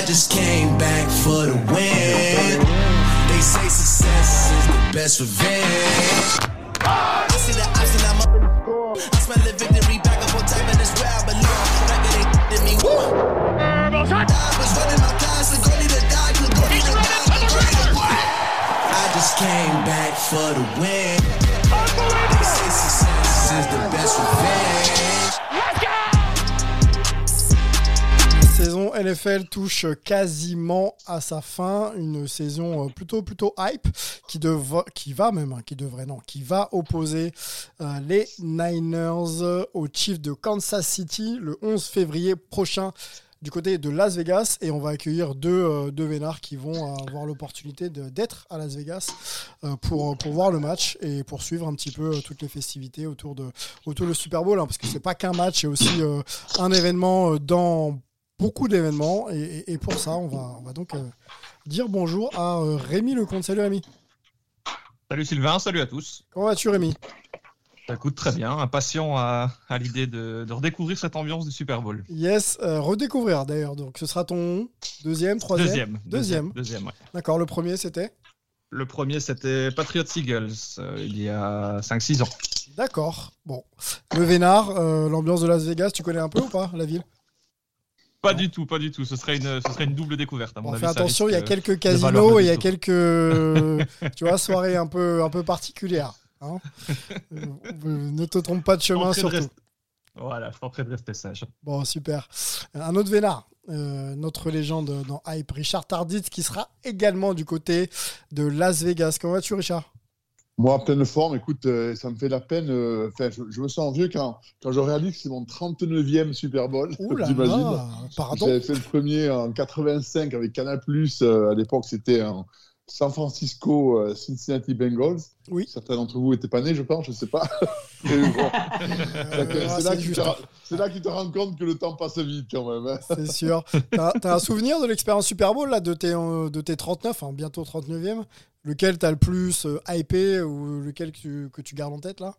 I just came back for the win. They say success is the best revenge. I see the option, I'm up in the score. I smell the victory back up on top, and it's where I belong. Back it ain't did me. I was running my class, and go need to die, and go need to die, and go need to. I just came back for the win. They say success is the best revenge. NFL touche quasiment à sa fin, une saison euh, plutôt plutôt hype qui, devra- qui va même, hein, qui devrait non, qui va opposer euh, les Niners aux Chiefs de Kansas City le 11 février prochain du côté de Las Vegas. Et on va accueillir deux, euh, vénards qui vont avoir l'opportunité d'être à Las Vegas pour, voir le match et pour suivre un petit peu toutes les festivités autour de autour du Super Bowl hein, parce que c'est pas qu'un match, c'est aussi un événement dans beaucoup d'événements et, pour ça on va, on va donc euh, dire bonjour à euh, Rémi Lecomte. Salut Rémi. Salut Sylvain, salut à tous. Comment vas-tu Rémi? Ça coûte très bien, impatient à, à l'idée de, de redécouvrir cette ambiance du Super Bowl. Yes, euh, redécouvrir d'ailleurs. Donc ce sera ton deuxième, troisième? Deuxième. Deuxième. Deuxième, ouais. D'accord, le premier c'était? Le premier, c'était Patriots Eagles, euh, il y a 5-6 ans. D'accord. Bon. Le Vénard, l'ambiance de Las Vegas, tu connais un peu ou pas la ville? Pas du tout, pas du tout. Ce serait une, ce serait une double découverte. À mon On avis, fait attention, il y a quelques casinos et il y a quelques tu vois, soirées un peu, un peu particulières. hein. Euh, ne te trompe pas de chemin de surtout. Voilà, je tenterai de rester sage. Bon, super. Un autre Vénard, euh, notre légende dans Hype, Richard Tarditz, qui sera également du côté de Las Vegas. Comment vas-tu, Richard? Moi, pleine forme, écoute, euh, ça me fait la peine. euh, Enfin, je, je me sens vieux quand, quand je réalise que c'est mon 39e Super Bowl. Là, pardon. J'avais fait le premier en 85 avec Canal+. euh, à l'époque, c'était en San Francisco euh, Cincinnati Bengals. Oui. Certains d'entre vous n'étaient pas nés, je pense, je ne sais pas. Mais bon, c'est ah, c'est là, tu te là que tu te rends compte que le temps passe vite quand même. hein. C'est sûr. T'as as un souvenir de l'expérience Super Bowl là, de, tes, euh, de tes 39, hein, bientôt 39e Lequel t'as le plus euh, hypé ou lequel que tu, que tu gardes en tête là?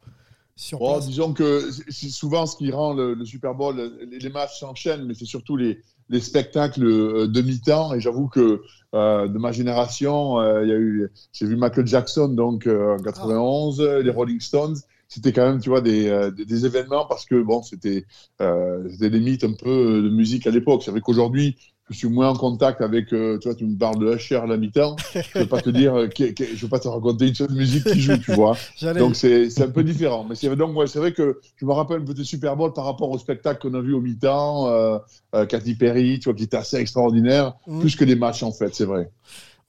Oh, disons que c'est souvent ce qui rend le, le Super Bowl, les, les matchs s'enchaînent, mais c'est surtout les, les spectacles de mi-temps. Et j'avoue que euh, de ma génération, euh, il y a eu, j'ai vu Michael Jackson donc euh, en 91, les Rolling Stones. C'était quand même, tu vois, des, des, des événements parce que bon, c'était euh, c'était limite un peu de musique à l'époque. C'est vrai qu'aujourd'hui, je suis moins en contact avec, euh, tu vois, tu me parles de Usher à la mi-temps. Je ne pas te dire, euh, je veux pas te raconter une seule musique qui joue, tu vois. Donc c'est un peu différent. Mais c'est donc ouais, c'est vrai que je me rappelle un peu des Super Bowl par rapport au spectacle qu'on a vu au mi-temps, euh, euh, Katy Perry, tu vois, qui était assez extraordinaire, Mhm. plus que des matchs en fait, c'est vrai.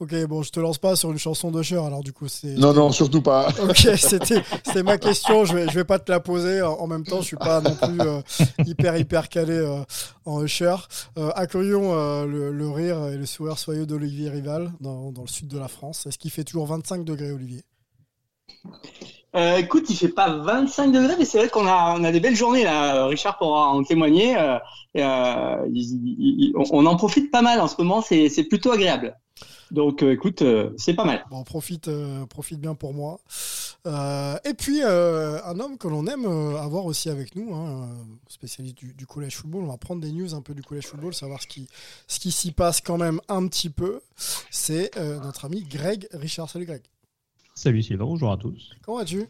Ok, bon, je te lance pas sur une chanson d'Usher alors du coup. c'est Non, non, surtout pas. Ok, c'était ma question. Je vais, je vais pas te la poser. En en même temps, je suis pas non plus euh, hyper hyper calé euh, en Usher. Euh, accueillons euh, le, le rire et le sourire soyeux d'Olivier Rival dans, dans le sud de la France. Est-ce qu'il fait toujours 25 degrés, Olivier? Euh, écoute, il fait pas 25 degrés, mais c'est vrai qu'on a, on a des belles journées là. Richard pourra en témoigner. Euh, et, euh, il- il- il- on, on en profite pas mal en ce moment. C'est, c'est plutôt agréable. Donc, euh, écoute, euh, c'est pas mal. Bon, profite, euh, profite bien pour moi. Euh, et puis, euh, un homme que l'on aime euh, avoir aussi avec nous, hein, spécialiste du, du collège football. On va prendre des news un peu du collège football, savoir ce qui, ce qui s'y passe quand même un petit peu. C'est euh, notre ami Greg Richard. Salut Greg. Salut Sylvain, bonjour à tous. Comment vas-tu?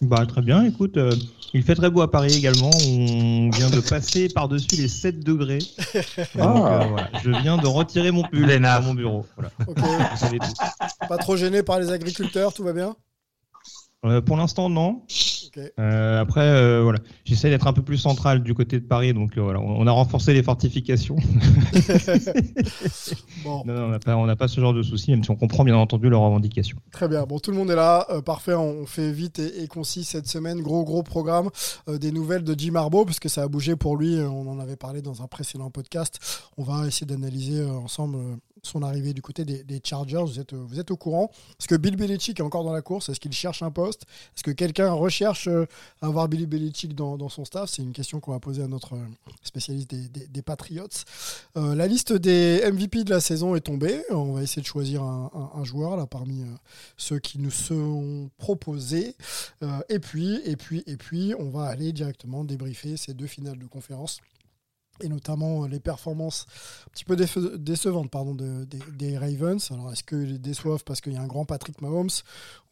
Bah, très bien, écoute, euh, il fait très beau à Paris également. On vient de passer par-dessus les 7 degrés. Donc, Ah. euh, voilà, je viens de retirer mon pull naves. mon bureau. Voilà, Ok. vous savez tout. Pas trop gêné par les agriculteurs, tout va bien? Euh, pour l'instant, non. Euh, après, euh, voilà, j'essaie d'être un peu plus central du côté de Paris, donc voilà, on a renforcé les fortifications. Bon, Non, non, on n'a pas, ce genre de soucis, même si on comprend bien entendu leurs revendications. très bien. Bon, tout le monde est là. Parfait. On fait vite et, et concis cette semaine. Gros, gros programme. Des nouvelles de Jim Harbaugh, parce que ça a bougé pour lui. On en avait parlé dans un précédent podcast. On va essayer d'analyser ensemble son arrivée du côté des, Chargers. Vous êtes, vous êtes au courant Est-ce que Bill Belichick est encore dans la course? Est-ce qu'il cherche un poste? Est-ce que quelqu'un recherche euh, à avoir Billy Belichick dans, son staff? C'est une question qu'on va poser à notre euh, spécialiste des, des- Patriots. Euh, la liste des MVP de la saison est tombée. On va essayer de choisir un, joueur là parmi ceux qui nous sont proposés. Et puis, et puis, et puis, on va aller directement débriefer ces deux finales de conférence et notamment les performances un petit peu décevantes pardon, de, des, Ravens. Alors est-ce qu'ils déçoivent parce qu'il y a un grand Patrick Mahomes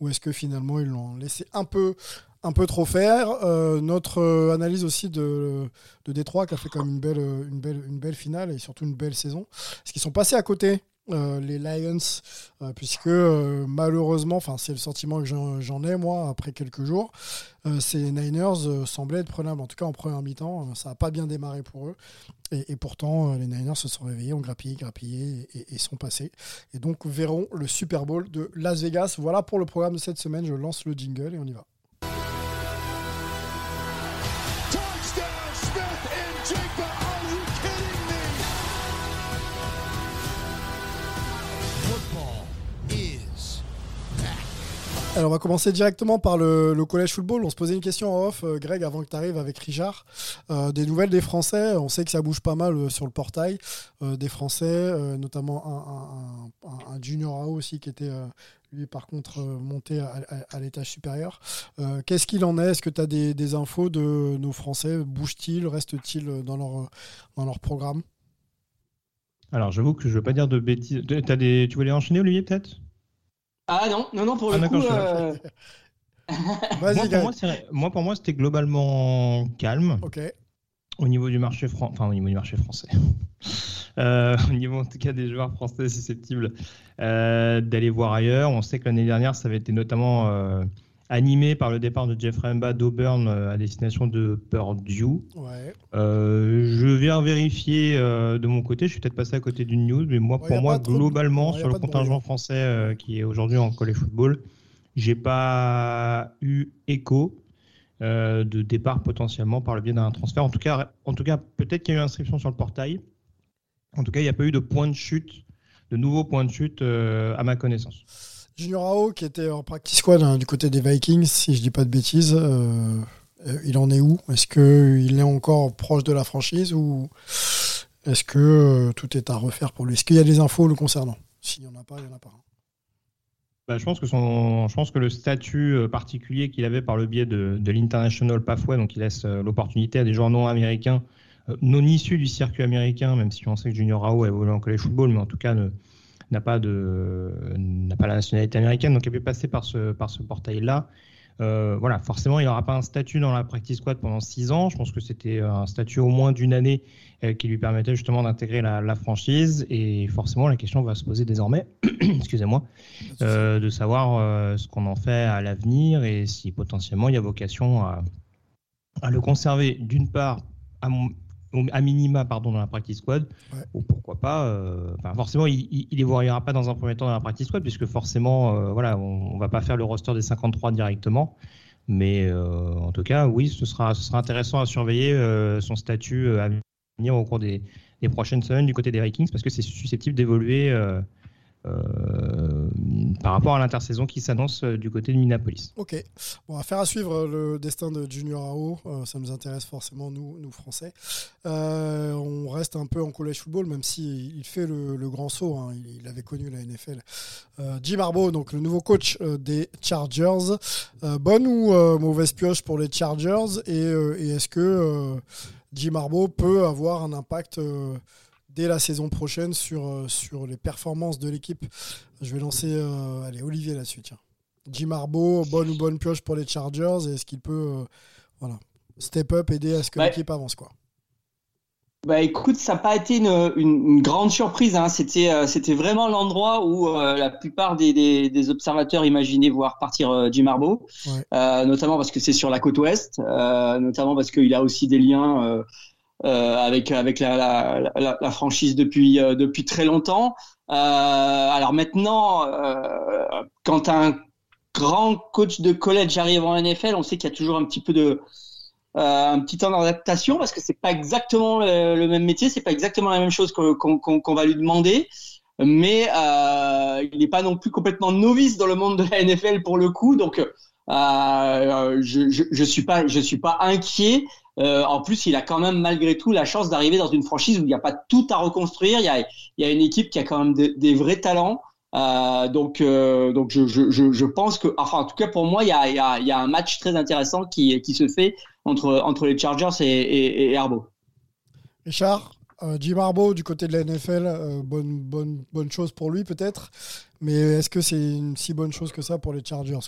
ou est-ce que finalement ils l'ont laissé un peu un peu trop faire? Euh, notre euh, analyse aussi de, de Détroit qui a fait quand même une belle, une, belle, une belle finale et surtout une belle saison. Est-ce qu'ils sont passés à côté? Euh, les Lions, puisque malheureusement, enfin c'est le sentiment que j'en ai moi après quelques jours, ces Niners semblaient être prenables, en tout cas en première mi-temps, ça n'a pas bien démarré pour eux, et, pourtant les Niners se sont réveillés, ont grappillé, grappillé et, et, sont passés, et donc verront le Super Bowl de Las Vegas. Voilà pour le programme de cette semaine, je lance le jingle et on y va. Alors on va commencer directement par le, collège football. On se posait une question en off, euh, Greg, avant que tu arrives avec Richard. Euh, des nouvelles des Français. On sait que ça bouge pas mal euh, sur le portail. des Français, notamment un, junior AO aussi qui était lui par contre monté à, l'étage supérieur. Qu'est-ce qu'il en est? Est-ce que tu as des, infos de nos Français? Bougent-ils Restent-ils dans leur, programme? Alors j'avoue que je ne veux pas dire de bêtises. As des... Tu voulais enchaîner Olivier peut-être? Ah non, non, non, pour le ah, coup. Euh... moi, pour moi, c'était globalement calme. Ok. Au niveau du marché français, enfin au niveau du marché français, euh, au niveau en tout cas des joueurs français susceptibles euh, d'aller voir ailleurs. On sait que l'année dernière, ça avait été notamment euh, animé par le départ de Jeff Remba d'Auburn euh, à destination de Purdue. Ouais. Euh, je viens vérifier euh, de mon côté, je suis peut-être passé à côté d'une news, mais moi, pour moi, globalement, sur le contingent français qui est aujourd'hui en college football, j'ai pas eu écho de départ potentiellement par le biais d'un transfert. En tout cas, en tout cas peut-être qu'il y a eu inscription sur le portail. En tout cas, il n'y a pas eu de point de chute, de nouveaux points de chute à ma connaissance. Junior Ao, qui était en practice squad hein, du côté des Vikings, si je dis pas de bêtises, euh, euh, il en est où? Est-ce qu'il est encore proche de la franchise ou est-ce que euh, tout est à refaire pour lui? Est-ce qu'il y a des infos le concernant? S'il n'y en a pas, il n'y en a pas. Bah, je, pense que son, je pense que le statut particulier qu'il avait par le biais de, l'International Pathway, donc il laisse l'opportunité à des joueurs non américains, non issus du circuit américain, même si on sait que Junior Ao a évolué en college football, mais en tout cas ne, n'a pas de n'a pas la nationalité américaine, donc elle peut passer par ce par ce portail-là. Euh, voilà, forcément, il n'aura pas un statut dans la practice squad pendant six ans. Je pense que c'était un statut au moins d'une année euh, qui lui permettait justement d'intégrer la, la, franchise. Et forcément, la question va se poser désormais, excusez-moi, euh, de savoir ce qu'on en fait à l'avenir et si potentiellement il y a vocation à, à le conserver d'une part à mon, à minima pardon, dans la practice squad, ou pourquoi pas. Euh, forcément, il ne évoluera pas dans un premier temps dans la practice squad, puisque forcément, euh, voilà, on ne va pas faire le roster des 53 directement. Mais euh, en tout cas, oui, ce sera, ce sera intéressant à surveiller son statut à venir au cours des, des, prochaines semaines du côté des Vikings, parce que c'est susceptible d'évoluer par rapport à l'intersaison qui s'annonce euh, du côté de Minneapolis. Ok, bon, faire à suivre le destin de Junior AO, euh, ça nous intéresse forcément nous, nous Français. on reste un peu en college football, même si il fait le, grand saut. Hein. il, avait connu la NFL. Jim Harbaugh, donc le nouveau coach des Chargers. bonne ou mauvaise pioche pour les Chargers? Et, et est-ce que Jim Harbaugh peut avoir un impact dès la saison prochaine sur, euh, sur les performances de l'équipe. Je vais lancer euh, allez, Olivier là-dessus. Tiens. Jim Harbaugh, bonne ou bonne pioche pour les Chargers Est-ce qu'il peut euh, voilà, step up, aider à ce que l'équipe avance quoi? bah écoute, ça n'a pas été une, une, grande surprise. Hein. C'était, c'était vraiment l'endroit où la plupart des, des, observateurs imaginaient voir partir Jim Harbaugh, notamment parce que c'est sur la côte ouest, notamment parce qu'il a aussi des liens euh, avec avec la, la, la, la, franchise depuis euh, depuis très longtemps. Euh, alors maintenant, quand un grand coach de college arrive en NFL, on sait qu'il y a toujours un petit peu de un petit temps d'adaptation parce que c'est pas exactement le, même métier, c'est pas exactement la même chose qu'on va lui demander mais euh, il n'est pas non plus complètement novice dans le monde de la NFL pour le coup, donc euh, je, je, je suis pas je suis pas inquiet. Euh, en plus, il a quand même malgré tout la chance d'arriver dans une franchise où il n'y a pas tout à reconstruire. Il y a, une équipe qui a quand même des vrais talents. Euh, donc, euh, je, pense que, enfin, en tout cas pour moi, il y a, un match très intéressant qui, se fait entre, les Chargers et, et Richard, Jim Harbaugh du côté de la NFL, bonne, chose pour lui peut-être, mais est-ce que c'est une si bonne chose que ça pour les Chargers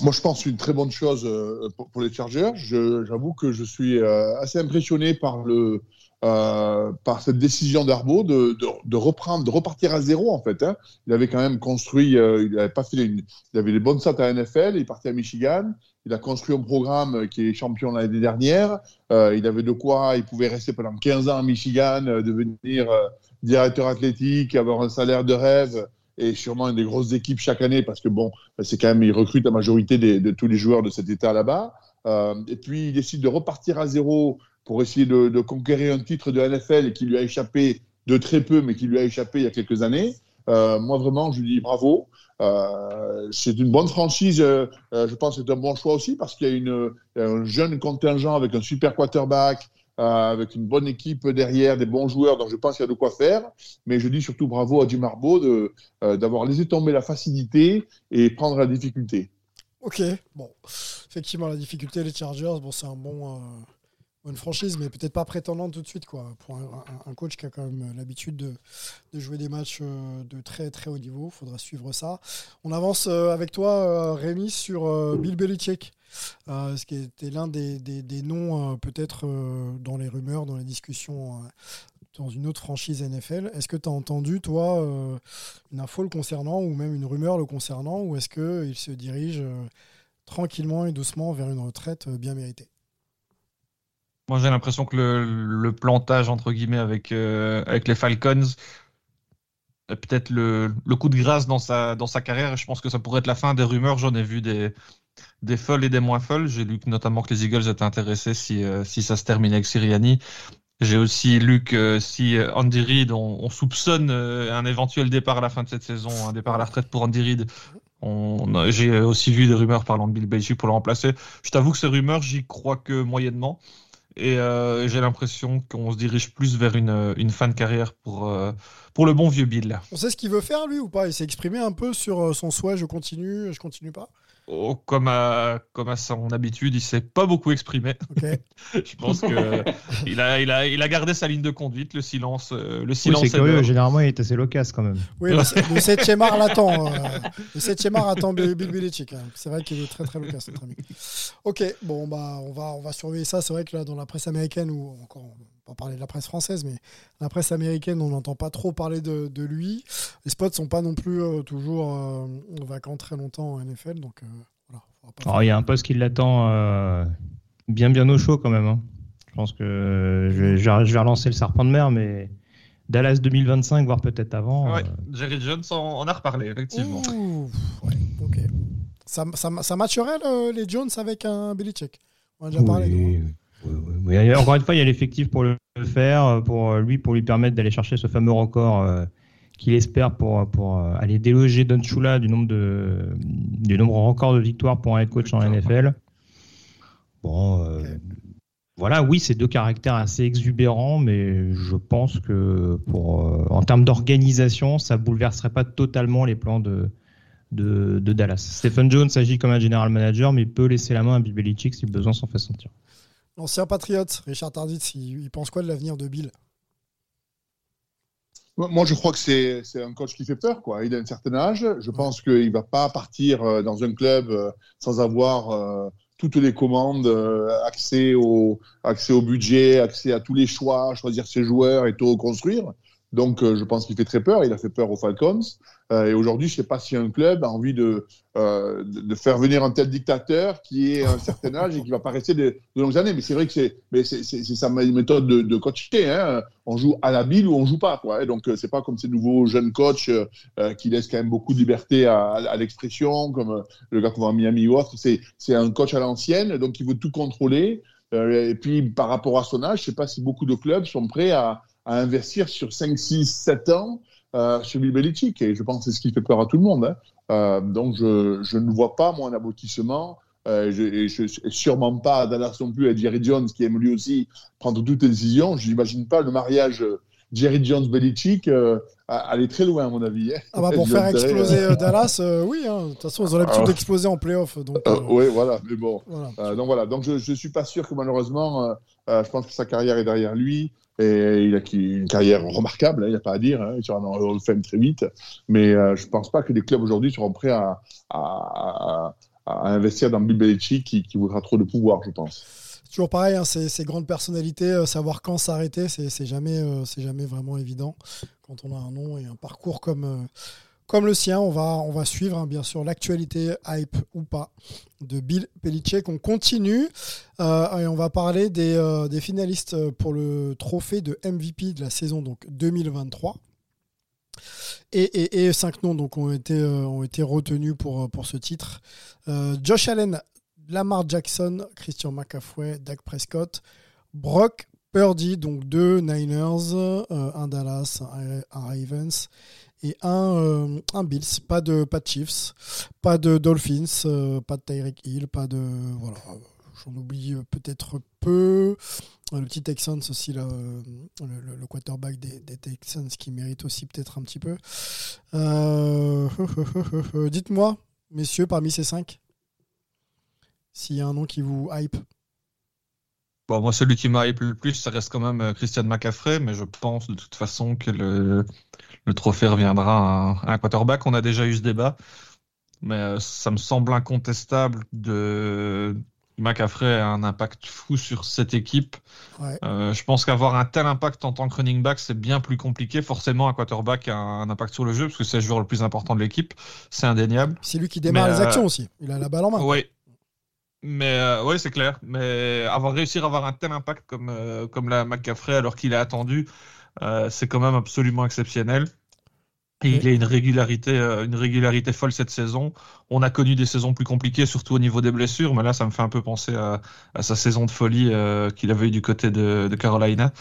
Moi, je pense une très bonne chose euh, pour, les Chargers. J'avoue que je suis euh, assez impressionné par le euh, par cette décision d'Arbo de, de, reprendre, de repartir à zéro en fait. hein. Il avait quand même construit, il avait pas fait, il avait les bonnes stats à NFL, il est parti à Michigan, il a construit un programme qui est champion l'année dernière. Il avait de quoi, il pouvait rester pendant 15 ans à Michigan, devenir directeur athlétique, avoir un salaire de rêve et sûrement une des grosses équipes chaque année parce que bon, c'est quand même, il recrute la majorité de tous les joueurs de cet état là-bas. Euh, et puis il décide de repartir à zéro pour essayer de, conquérir un titre de NFL qui lui a échappé de très peu, mais qui lui a échappé il y a quelques années. Euh, moi, vraiment, je lui dis bravo. Euh, c'est une bonne franchise. je pense que c'est un bon choix aussi parce qu'il y a une, un jeune contingent avec un super quarterback, avec une bonne équipe derrière, des bons joueurs. Donc, je pense qu'il y a de quoi faire. Mais je dis surtout bravo à Jim Harbaugh euh, d'avoir laissé tomber la facilité et prendre la difficulté. Ok, bon, effectivement la difficulté les Chargers, bon c'est un bon, euh, bonne franchise, mais peut-être pas prétendante tout de suite quoi. Pour un, coach qui a quand même l'habitude de, de jouer des matchs euh, de très très haut niveau, faudra suivre ça. On avance euh, avec toi euh, Rémi sur euh, Bill Belichick, euh, ce qui était l'un des, noms euh, peut-être euh, dans les rumeurs, dans les discussions. dans une autre franchise NFL, est-ce que tu as entendu, toi, une info le concernant ou même une rumeur le concernant, ou est-ce qu'il se dirige tranquillement et doucement vers une retraite bien méritée? Moi, j'ai l'impression que le, plantage, entre guillemets, avec, les Falcons, peut-être le, coup de grâce dans sa carrière. Je pense que ça pourrait être la fin des rumeurs. J'en ai vu des, des folles et des moins folles. J'ai lu notamment que les Eagles étaient intéressés si, euh, ça se terminait avec Siriani. J'ai aussi lu que si euh, Andy Reid, on, on soupçonne euh, un éventuel départ à la fin de cette saison, un départ à la retraite pour Andy Reid. J'ai aussi vu des rumeurs parlant de Bill Belichick pour le remplacer. Je t'avoue que ces rumeurs, j'y crois que moyennement. Et euh, j'ai l'impression qu'on se dirige plus vers une, fin de carrière pour, euh, pour le bon vieux Bill. On sait ce qu'il veut faire, lui, ou pas? Il s'est exprimé un peu sur euh, son souhait je continue, je continue pas Oh, comme, à, comme à son habitude, il s'est pas beaucoup exprimé. Ok. Je pense que il a, il, a, il a gardé sa ligne de conduite, le silence. euh, le Oui, silence c'est est curieux. Généralement, il est assez loquace quand même. Oui, le, le 7 art l'attend. euh, le 7 art attend Bill Belichick. hein. C'est vrai qu'il est très très loquace, notre ami. Ok, bon, bah, on va, on va surveiller ça. C'est vrai que là, dans la presse américaine, ou encore, on va pas parler de la presse française, mais la presse américaine, on n'entend pas trop parler de, de lui. Les spots sont pas non plus euh, toujours euh, vacants très longtemps en NFL, donc euh, voilà. il y a un poste qui l'attend euh, bien bien au chaud quand même. hein. Je pense que je, vais- je relancer le serpent de mer, mais Dallas 2025, voire peut-être avant. Ouais, euh, Jerry Jones en, en a reparlé, effectivement. Ouh, ouais, ok. Ça, ça, ça matcherait le- les Jones avec un Belichick? On en a déjà parlé. hein. Oui, Encore une fois, il y a l'effectif pour le faire, pour lui, pour lui permettre d'aller chercher ce fameux record euh, qu'il espère pour, pour euh, aller déloger Don Shula du nombre de du nombre record de victoires pour un head coach en NFL. Bon, euh, voilà, oui, c'est deux caractères assez exubérants, mais je pense que pour euh, en termes d'organisation, ça bouleverserait pas totalement les plans de de, de Dallas. Stephen Jones agit comme un general manager, mais il peut laisser la main à Bill Belichick si besoin s'en fait sentir. L'ancien patriote, Richard Tarditz, il, il pense quoi de l'avenir de Bill? Moi, je crois que c'est un coach qui fait peur. Quoi. Il a un certain âge. Je pense qu'il ne va pas partir euh, dans un club euh, sans avoir euh, toutes les commandes, accès, au, accès au budget, accès à tous les choix, choisir ses joueurs et tout reconstruire. Donc, je pense qu'il fait très peur. Il a fait peur aux Falcons. Euh, et aujourd'hui, je ne sais pas si un club a envie de, euh, de, de faire venir un tel dictateur qui est un certain âge et qui va pas rester de, de longues années. Mais c'est vrai que c'est sa méthode de, de coacher. Hein. On joue à la bille ou on joue pas. Quoi. Et donc, euh, c'est pas comme ces nouveaux jeunes coachs qui laissent quand même beaucoup de liberté à, l'expression, comme le gars qu'on voit à Miami ou autre. C'est un coach à l'ancienne, donc il veut tout contrôler. Et puis, par rapport à son âge, je ne sais pas si beaucoup de clubs sont prêts à, à investir sur 5, 6, 7 ans euh, sur Bill Belichick. Et je pense que c'est ce qui fait peur à tout le monde. Hein. Euh, donc, je, je ne vois pas, moi, un aboutissement. Euh, je, et je, sûrement pas à Dallas non plus, à Jerry Jones, qui aime lui aussi prendre toutes les décisions. Je n'imagine pas le mariage Jerry Jones Belichick euh, aller très loin, à mon avis. Hein. Ah bah pour faire exploser euh, Dallas, oui. Hein. De toute façon, ils ont l'habitude d'exploser en playoff. Donc, oui, voilà. Mais bon. donc voilà. Donc je ne suis pas sûr que malheureusement, je pense que sa carrière est derrière lui. Et il a une carrière remarquable, hein, il n'y a pas à dire. Hein, il sera dans le Fame très vite. Mais je ne pense pas que les clubs aujourd'hui seront prêts à, investir dans Bill qui voudra trop de pouvoir, je pense toujours pareil, hein, ces, grandes personnalités, euh, savoir quand s'arrêter, c'est jamais, euh, jamais vraiment évident. Quand on a un nom et un parcours comme, euh, comme le sien, on va, suivre hein, bien sûr l'actualité, hype ou pas, de Bill Belichick. On continue et on va parler des, des, finalistes pour le trophée de MVP de la saison donc 2023. Et, cinq noms donc, ont, été, retenus pour, ce titre. Josh Allen Lamar Jackson, Christian McCaffrey, Dak Prescott, Brock Purdy, donc deux Niners, euh, un Dallas, un, Ravens et un, euh, un, Bills. Pas de, pas de Chiefs, pas de Dolphins, euh, pas de Tyreek Hill, pas de. Voilà, j'en oublie peut-être peu. Le petit Texans aussi, le, le, quarterback des, Texans qui mérite aussi peut-être un petit peu. Dites-moi, messieurs, parmi ces cinq, s'il y a un nom qui vous hype Bon, moi, celui qui m'a hype le plus, ça reste quand même euh, Christian McCaffrey, mais je pense de toute façon que le, le trophée reviendra à un, quarterback. On a déjà eu ce débat, mais euh, ça me semble incontestable de McCaffrey a un impact fou sur cette équipe. Euh, je pense qu'avoir un tel impact en tant que running back, c'est bien plus compliqué. Forcément, un quarterback a un impact sur le jeu, parce que c'est le joueur le plus important de l'équipe. C'est indéniable. C'est lui qui démarre les actions aussi. Il a la balle en main. Oui, mais euh, oui, c'est clair. Mais avoir réussi à avoir un tel impact comme, euh, comme la McCaffrey alors qu'il est attendu, euh, c'est quand même absolument exceptionnel. Et il a une régularité, une régularité folle cette saison. On a connu des saisons plus compliquées, surtout au niveau des blessures, mais là, ça me fait un peu penser à, à sa saison de folie qu'il avait eu du côté de, de Carolina.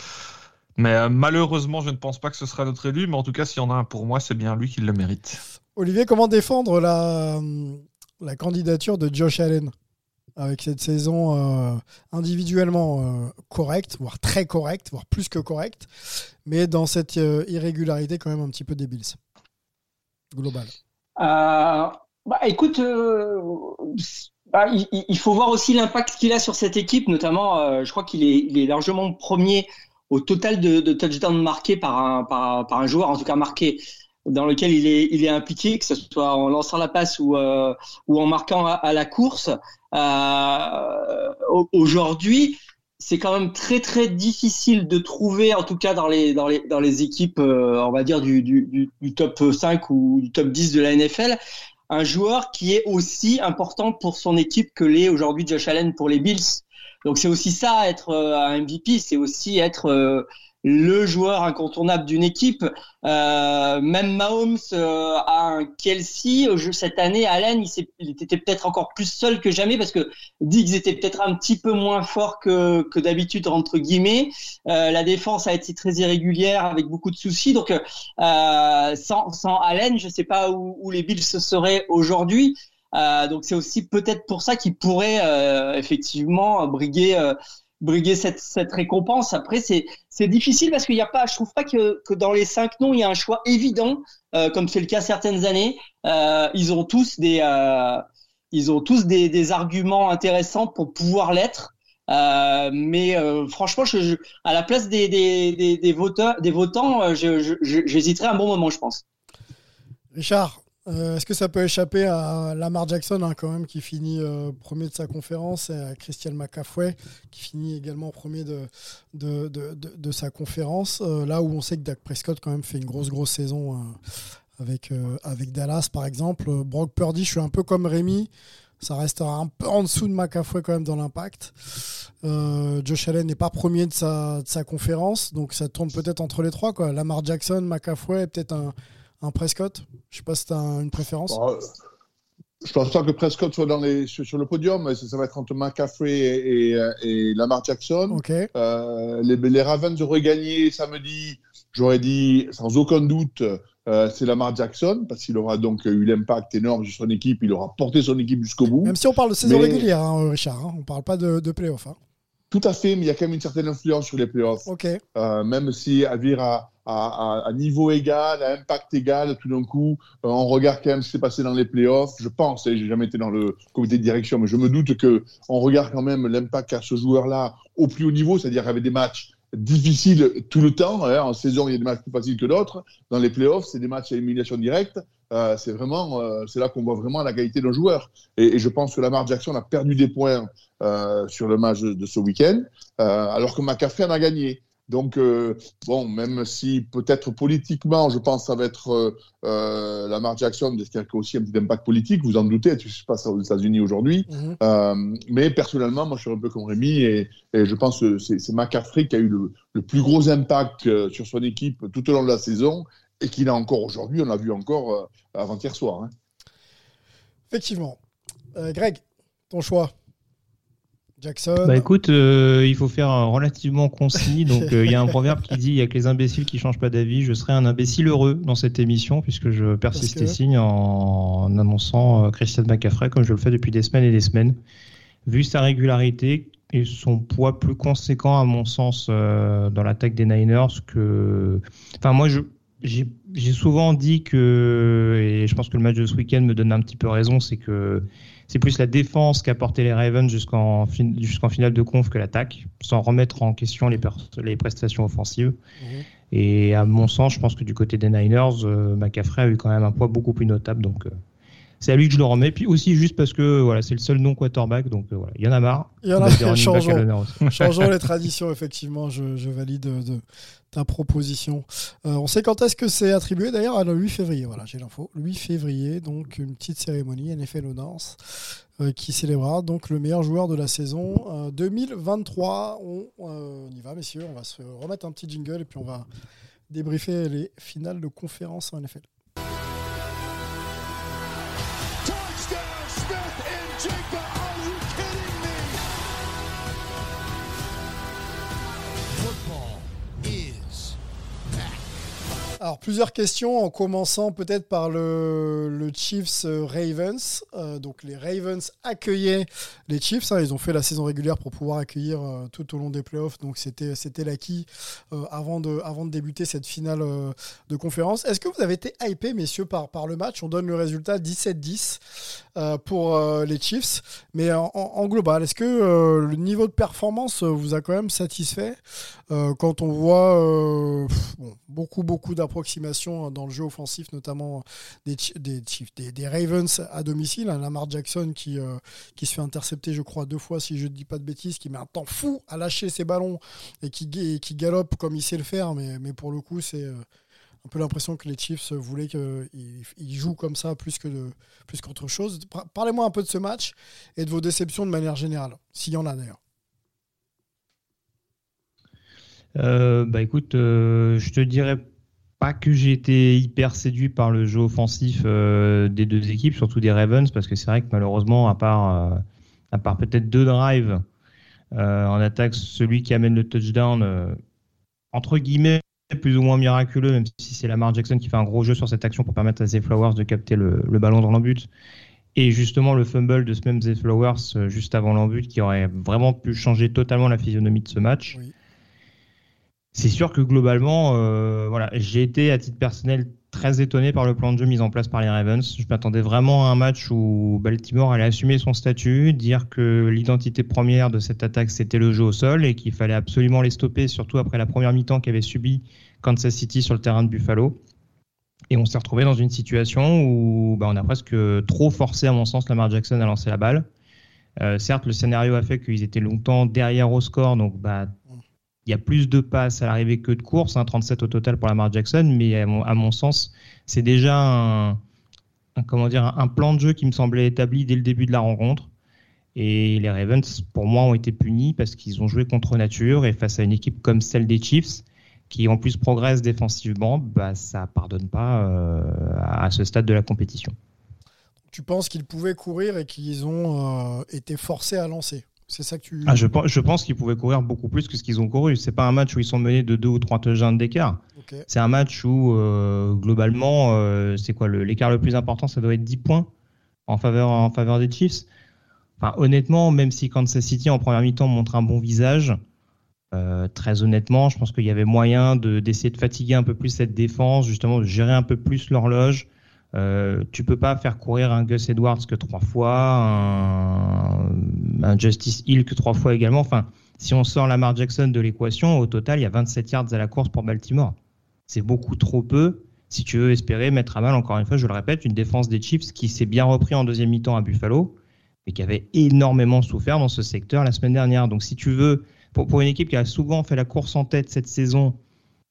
Mais malheureusement, je ne pense pas que ce sera notre élu, mais en tout cas, s'il y en a un pour moi, c'est bien lui qui le mérite. Olivier, comment défendre la, la candidature de Josh Allen? Avec cette saison euh, individuellement euh, correcte, voire très correcte, voire plus que correcte, mais dans cette euh, irrégularité quand même un petit peu des Bills. Global. bah, écoute, bah, il, faut voir aussi l'impact qu'il a sur cette équipe, notamment, je crois qu'il est, largement premier au total de, de touchdowns marqués par un, par, un joueur, en tout cas marqué dans lequel il est, il est impliqué, que ce soit en lançant la passe ou, ou en marquant à, la course. Euh, Aujourd'hui, c'est quand même très très difficile de trouver, en tout cas dans les, dans les, dans les équipes, euh, on va dire, du, du, du, top 5 ou du top 10 de la NFL, un joueur qui est aussi important pour son équipe que l'est aujourd'hui Josh Allen pour les Bills. Donc c'est aussi ça, être euh, un MVP, c'est aussi être euh, le joueur incontournable d'une équipe. Euh, même Mahomes euh, a un Kelsey. Cette année, Allen, il, il était peut-être encore plus seul que jamais parce que Diggs était peut-être un petit peu moins fort que, que d'habitude, entre guillemets. Euh, la défense a été très irrégulière avec beaucoup de soucis. Donc, euh, sans, sans Allen, je ne sais pas où, où les Bills se seraient aujourd'hui. Euh, donc c'est aussi peut-être pour ça qu'il pourrait euh, effectivement briguer briguer cette, cette récompense. Après, c'est difficile parce qu'il n'y a pas, je trouve pas que, que dans les cinq noms il y a un choix évident, euh, comme c'est le cas certaines années. Euh, ils ont tous des euh, ils ont tous des, des arguments intéressants pour pouvoir l'être. Euh, mais euh, franchement, je, je, à la place des, des, des, des voteurs, des votants, j'hésiterais un bon moment, je pense. Richard, euh, est-ce que ça peut échapper à Lamar Jackson, hein, quand même, qui finit euh, premier de sa conférence, et à Christian McCaffrey, qui finit également premier de, de, de, de sa conférence, euh, là où on sait que Dak Prescott, quand même, fait une grosse, grosse saison avec, avec Dallas, par exemple. Brock Purdy, je suis un peu comme Rémi. Ça restera un peu en dessous de McCaffrey quand même dans l'impact. Josh Allen n'est pas premier de sa, conférence, donc ça tourne peut-être entre les trois. Quoi. Lamar Jackson, McCaffrey, peut-être un, un Prescott? Je sais pas si tu as une préférence. Bah, je pense pas que Prescott soit dans les, sur, le podium. Ça, ça, va être entre McCaffrey et, et, Lamar Jackson. Euh, les, les, Ravens auraient gagné samedi. J'aurais dit sans aucun doute euh, c'est Lamar Jackson parce qu'il aura donc eu l'impact énorme sur son équipe. Il aura porté son équipe jusqu'au bout. Même si on parle de saison régulière, hein, Richard. Hein, on parle pas de, de playoff. Hein. Tout à fait, mais il y a quand même une certaine influence sur les playoffs. Ok. Euh, même si Avir a, à, niveau égal, à impact égal, tout d'un coup, euh, on regarde quand même ce qui s'est passé dans les playoffs. Je pense, et j'ai jamais été dans le comité de direction, mais je me doute que on regarde quand même l'impact qu'a ce joueur-là au plus haut niveau, c'est-à-dire avait des matchs difficiles tout le temps. Hein. En saison, il y a des matchs plus faciles que d'autres. Dans les playoffs, c'est des matchs à élimination directe. Euh, c'est vraiment, euh, c'est là qu'on voit vraiment la qualité d'un joueur. Et, je pense que Lamar Jackson a perdu des points sur le match de, ce week-end, alors que McCaffrey en a gagné. Donc, euh, bon, même si peut-être politiquement, je pense que ça va être euh, Lamar Jackson, qui a aussi un petit impact politique, vous en doutez, tu sais pas ça aux États-Unis aujourd'hui. Mm -hmm. mais personnellement, moi, je suis un peu comme Rémi et, et je pense que c'est McCaffrey qui a eu le, le, plus gros impact sur son équipe tout au long de la saison et qu'il a encore aujourd'hui, on l'a vu encore avant-hier soir. Hein. Effectivement. Greg, ton choix Jackson. Bah écoute, euh, il faut faire relativement concis. Donc il euh, y a un proverbe qui dit il y a que les imbéciles qui changent pas d'avis. Je serai un imbécile heureux dans cette émission puisque je persiste que... et signe en, en annonçant euh, Christian McCaffrey comme je le fais depuis des semaines et des semaines. Vu sa régularité et son poids plus conséquent à mon sens dans l'attaque des Niners que, enfin moi je j'ai souvent dit que, et je pense que le match de ce week-end me donne un petit peu raison, c'est que c'est plus la défense qu'a porté les Ravens jusqu'en jusqu'en finale de conf que l'attaque, sans remettre en question les, les prestations offensives. Mmh. Et à mon sens, je pense que du côté des Niners, euh, McCaffrey a eu quand même un poids beaucoup plus notable. Donc, euh, c'est à lui que je le remets. Puis aussi juste parce que voilà, c'est le seul non quarterback, donc euh, voilà, il y en a marre. Il y en a changeons, changeons les traditions, effectivement, je, je valide de, ta proposition. Euh, on sait quand est-ce que c'est attribué d'ailleurs à le 8 février. Voilà, j'ai l'info. Le 8 février, donc une petite cérémonie NFL Honors euh, qui célébrera donc le meilleur joueur de la saison euh, 2023. On, on, y va, messieurs. On va se remettre un petit jingle et puis on va débriefer les finales de conférence en NFL. Alors, plusieurs questions, en commençant peut-être par le, Chiefs euh, Ravens. Euh, donc, les Ravens accueillaient les Chiefs. Hein, ils ont fait la saison régulière pour pouvoir accueillir euh, tout au long des playoffs. Donc, c'était, l'acquis avant, de, avant de débuter cette finale de conférence. Est-ce que vous avez été hypé, messieurs, par, par le match? On donne le résultat 17-10 pour les Chiefs. Mais en, global, est-ce que le niveau de performance vous a quand même satisfait? Quand on voit beaucoup, beaucoup d'approches approximation dans le jeu offensif, notamment des, des, des, des Ravens à domicile. Hein, Lamar Jackson qui, euh, qui se fait intercepter, je crois, deux fois, si je ne dis pas de bêtises, qui met un temps fou à lâcher ses ballons et qui, qui galope comme il sait le faire. Mais, mais pour le coup, c'est euh, un peu l'impression que les Chiefs voulaient qu'ils jouent comme ça plus que plus qu'autre chose. Parlez-moi un peu de ce match et de vos déceptions de manière générale, s'il y en a d'ailleurs. Euh, bah écoute, euh, je te dirais pas que j'ai été hyper séduit par le jeu offensif euh, des deux équipes, surtout des Ravens, parce que c'est vrai que malheureusement, à part, euh, à part peut-être deux drives euh, en attaque, celui qui amène le touchdown, entre guillemets, plus ou moins miraculeux, même si c'est Lamar Jackson qui fait un gros jeu sur cette action pour permettre à Zay Flowers de capter le, ballon dans l'embut. Et justement, le fumble de ce même Zay Flowers juste avant l'embut qui aurait vraiment pu changer totalement la physionomie de ce match. Oui c'est sûr que globalement, euh, voilà, j'ai été à titre personnel très étonné par le plan de jeu mis en place par les Ravens. Je m'attendais vraiment à un match où Baltimore allait assumer son statut, dire que l'identité première de cette attaque c'était le jeu au sol et qu'il fallait absolument les stopper, surtout après la première mi-temps qu'avait subi Kansas City sur le terrain de Buffalo. Et on s'est retrouvé dans une situation où bah, on a presque trop forcé, à mon sens, Lamar Jackson à lancer la balle. Euh, certes, le scénario a fait qu'ils étaient longtemps derrière au score, donc bah, il y a plus de passes à l'arrivée que de courses, hein, 37 au total pour Lamar Jackson, mais à mon, sens, c'est déjà un, un, comment dire, un plan de jeu qui me semblait établi dès le début de la rencontre. Et les Ravens, pour moi, ont été punis parce qu'ils ont joué contre nature et face à une équipe comme celle des Chiefs, qui en plus progresse défensivement, bah, ça pardonne pas euh, à ce stade de la compétition. Tu penses qu'ils pouvaient courir et qu'ils ont euh, été forcés à lancer? C'est ça que tu. Ah, je, je pense qu'ils pouvaient courir beaucoup plus que ce qu'ils ont couru. C'est pas un match où ils sont menés de deux ou trois touchdowns d'écart. Okay. C'est un match où, euh, globalement, euh, c'est quoi l'écart le, le, plus important Ça doit être 10 points en faveur, en faveur des Chiefs. Enfin, honnêtement, même si Kansas City en première mi-temps montre un bon visage, Euh, très honnêtement, je pense qu'il y avait moyen d'essayer de, fatiguer un peu plus cette défense, justement de gérer un peu plus l'horloge. Euh, tu peux pas faire courir un Gus Edwards que trois fois, un, Justice Hill que trois fois également. Enfin, si on sort Lamar Jackson de l'équation, au total, il y a 27 yards à la course pour Baltimore. C'est beaucoup trop peu si tu veux espérer mettre à mal, encore une fois, je le répète, une défense des Chiefs qui s'est bien repris en deuxième mi-temps à Buffalo, mais qui avait énormément souffert dans ce secteur la semaine dernière. Donc si tu veux, pour, une équipe qui a souvent fait la course en tête cette saison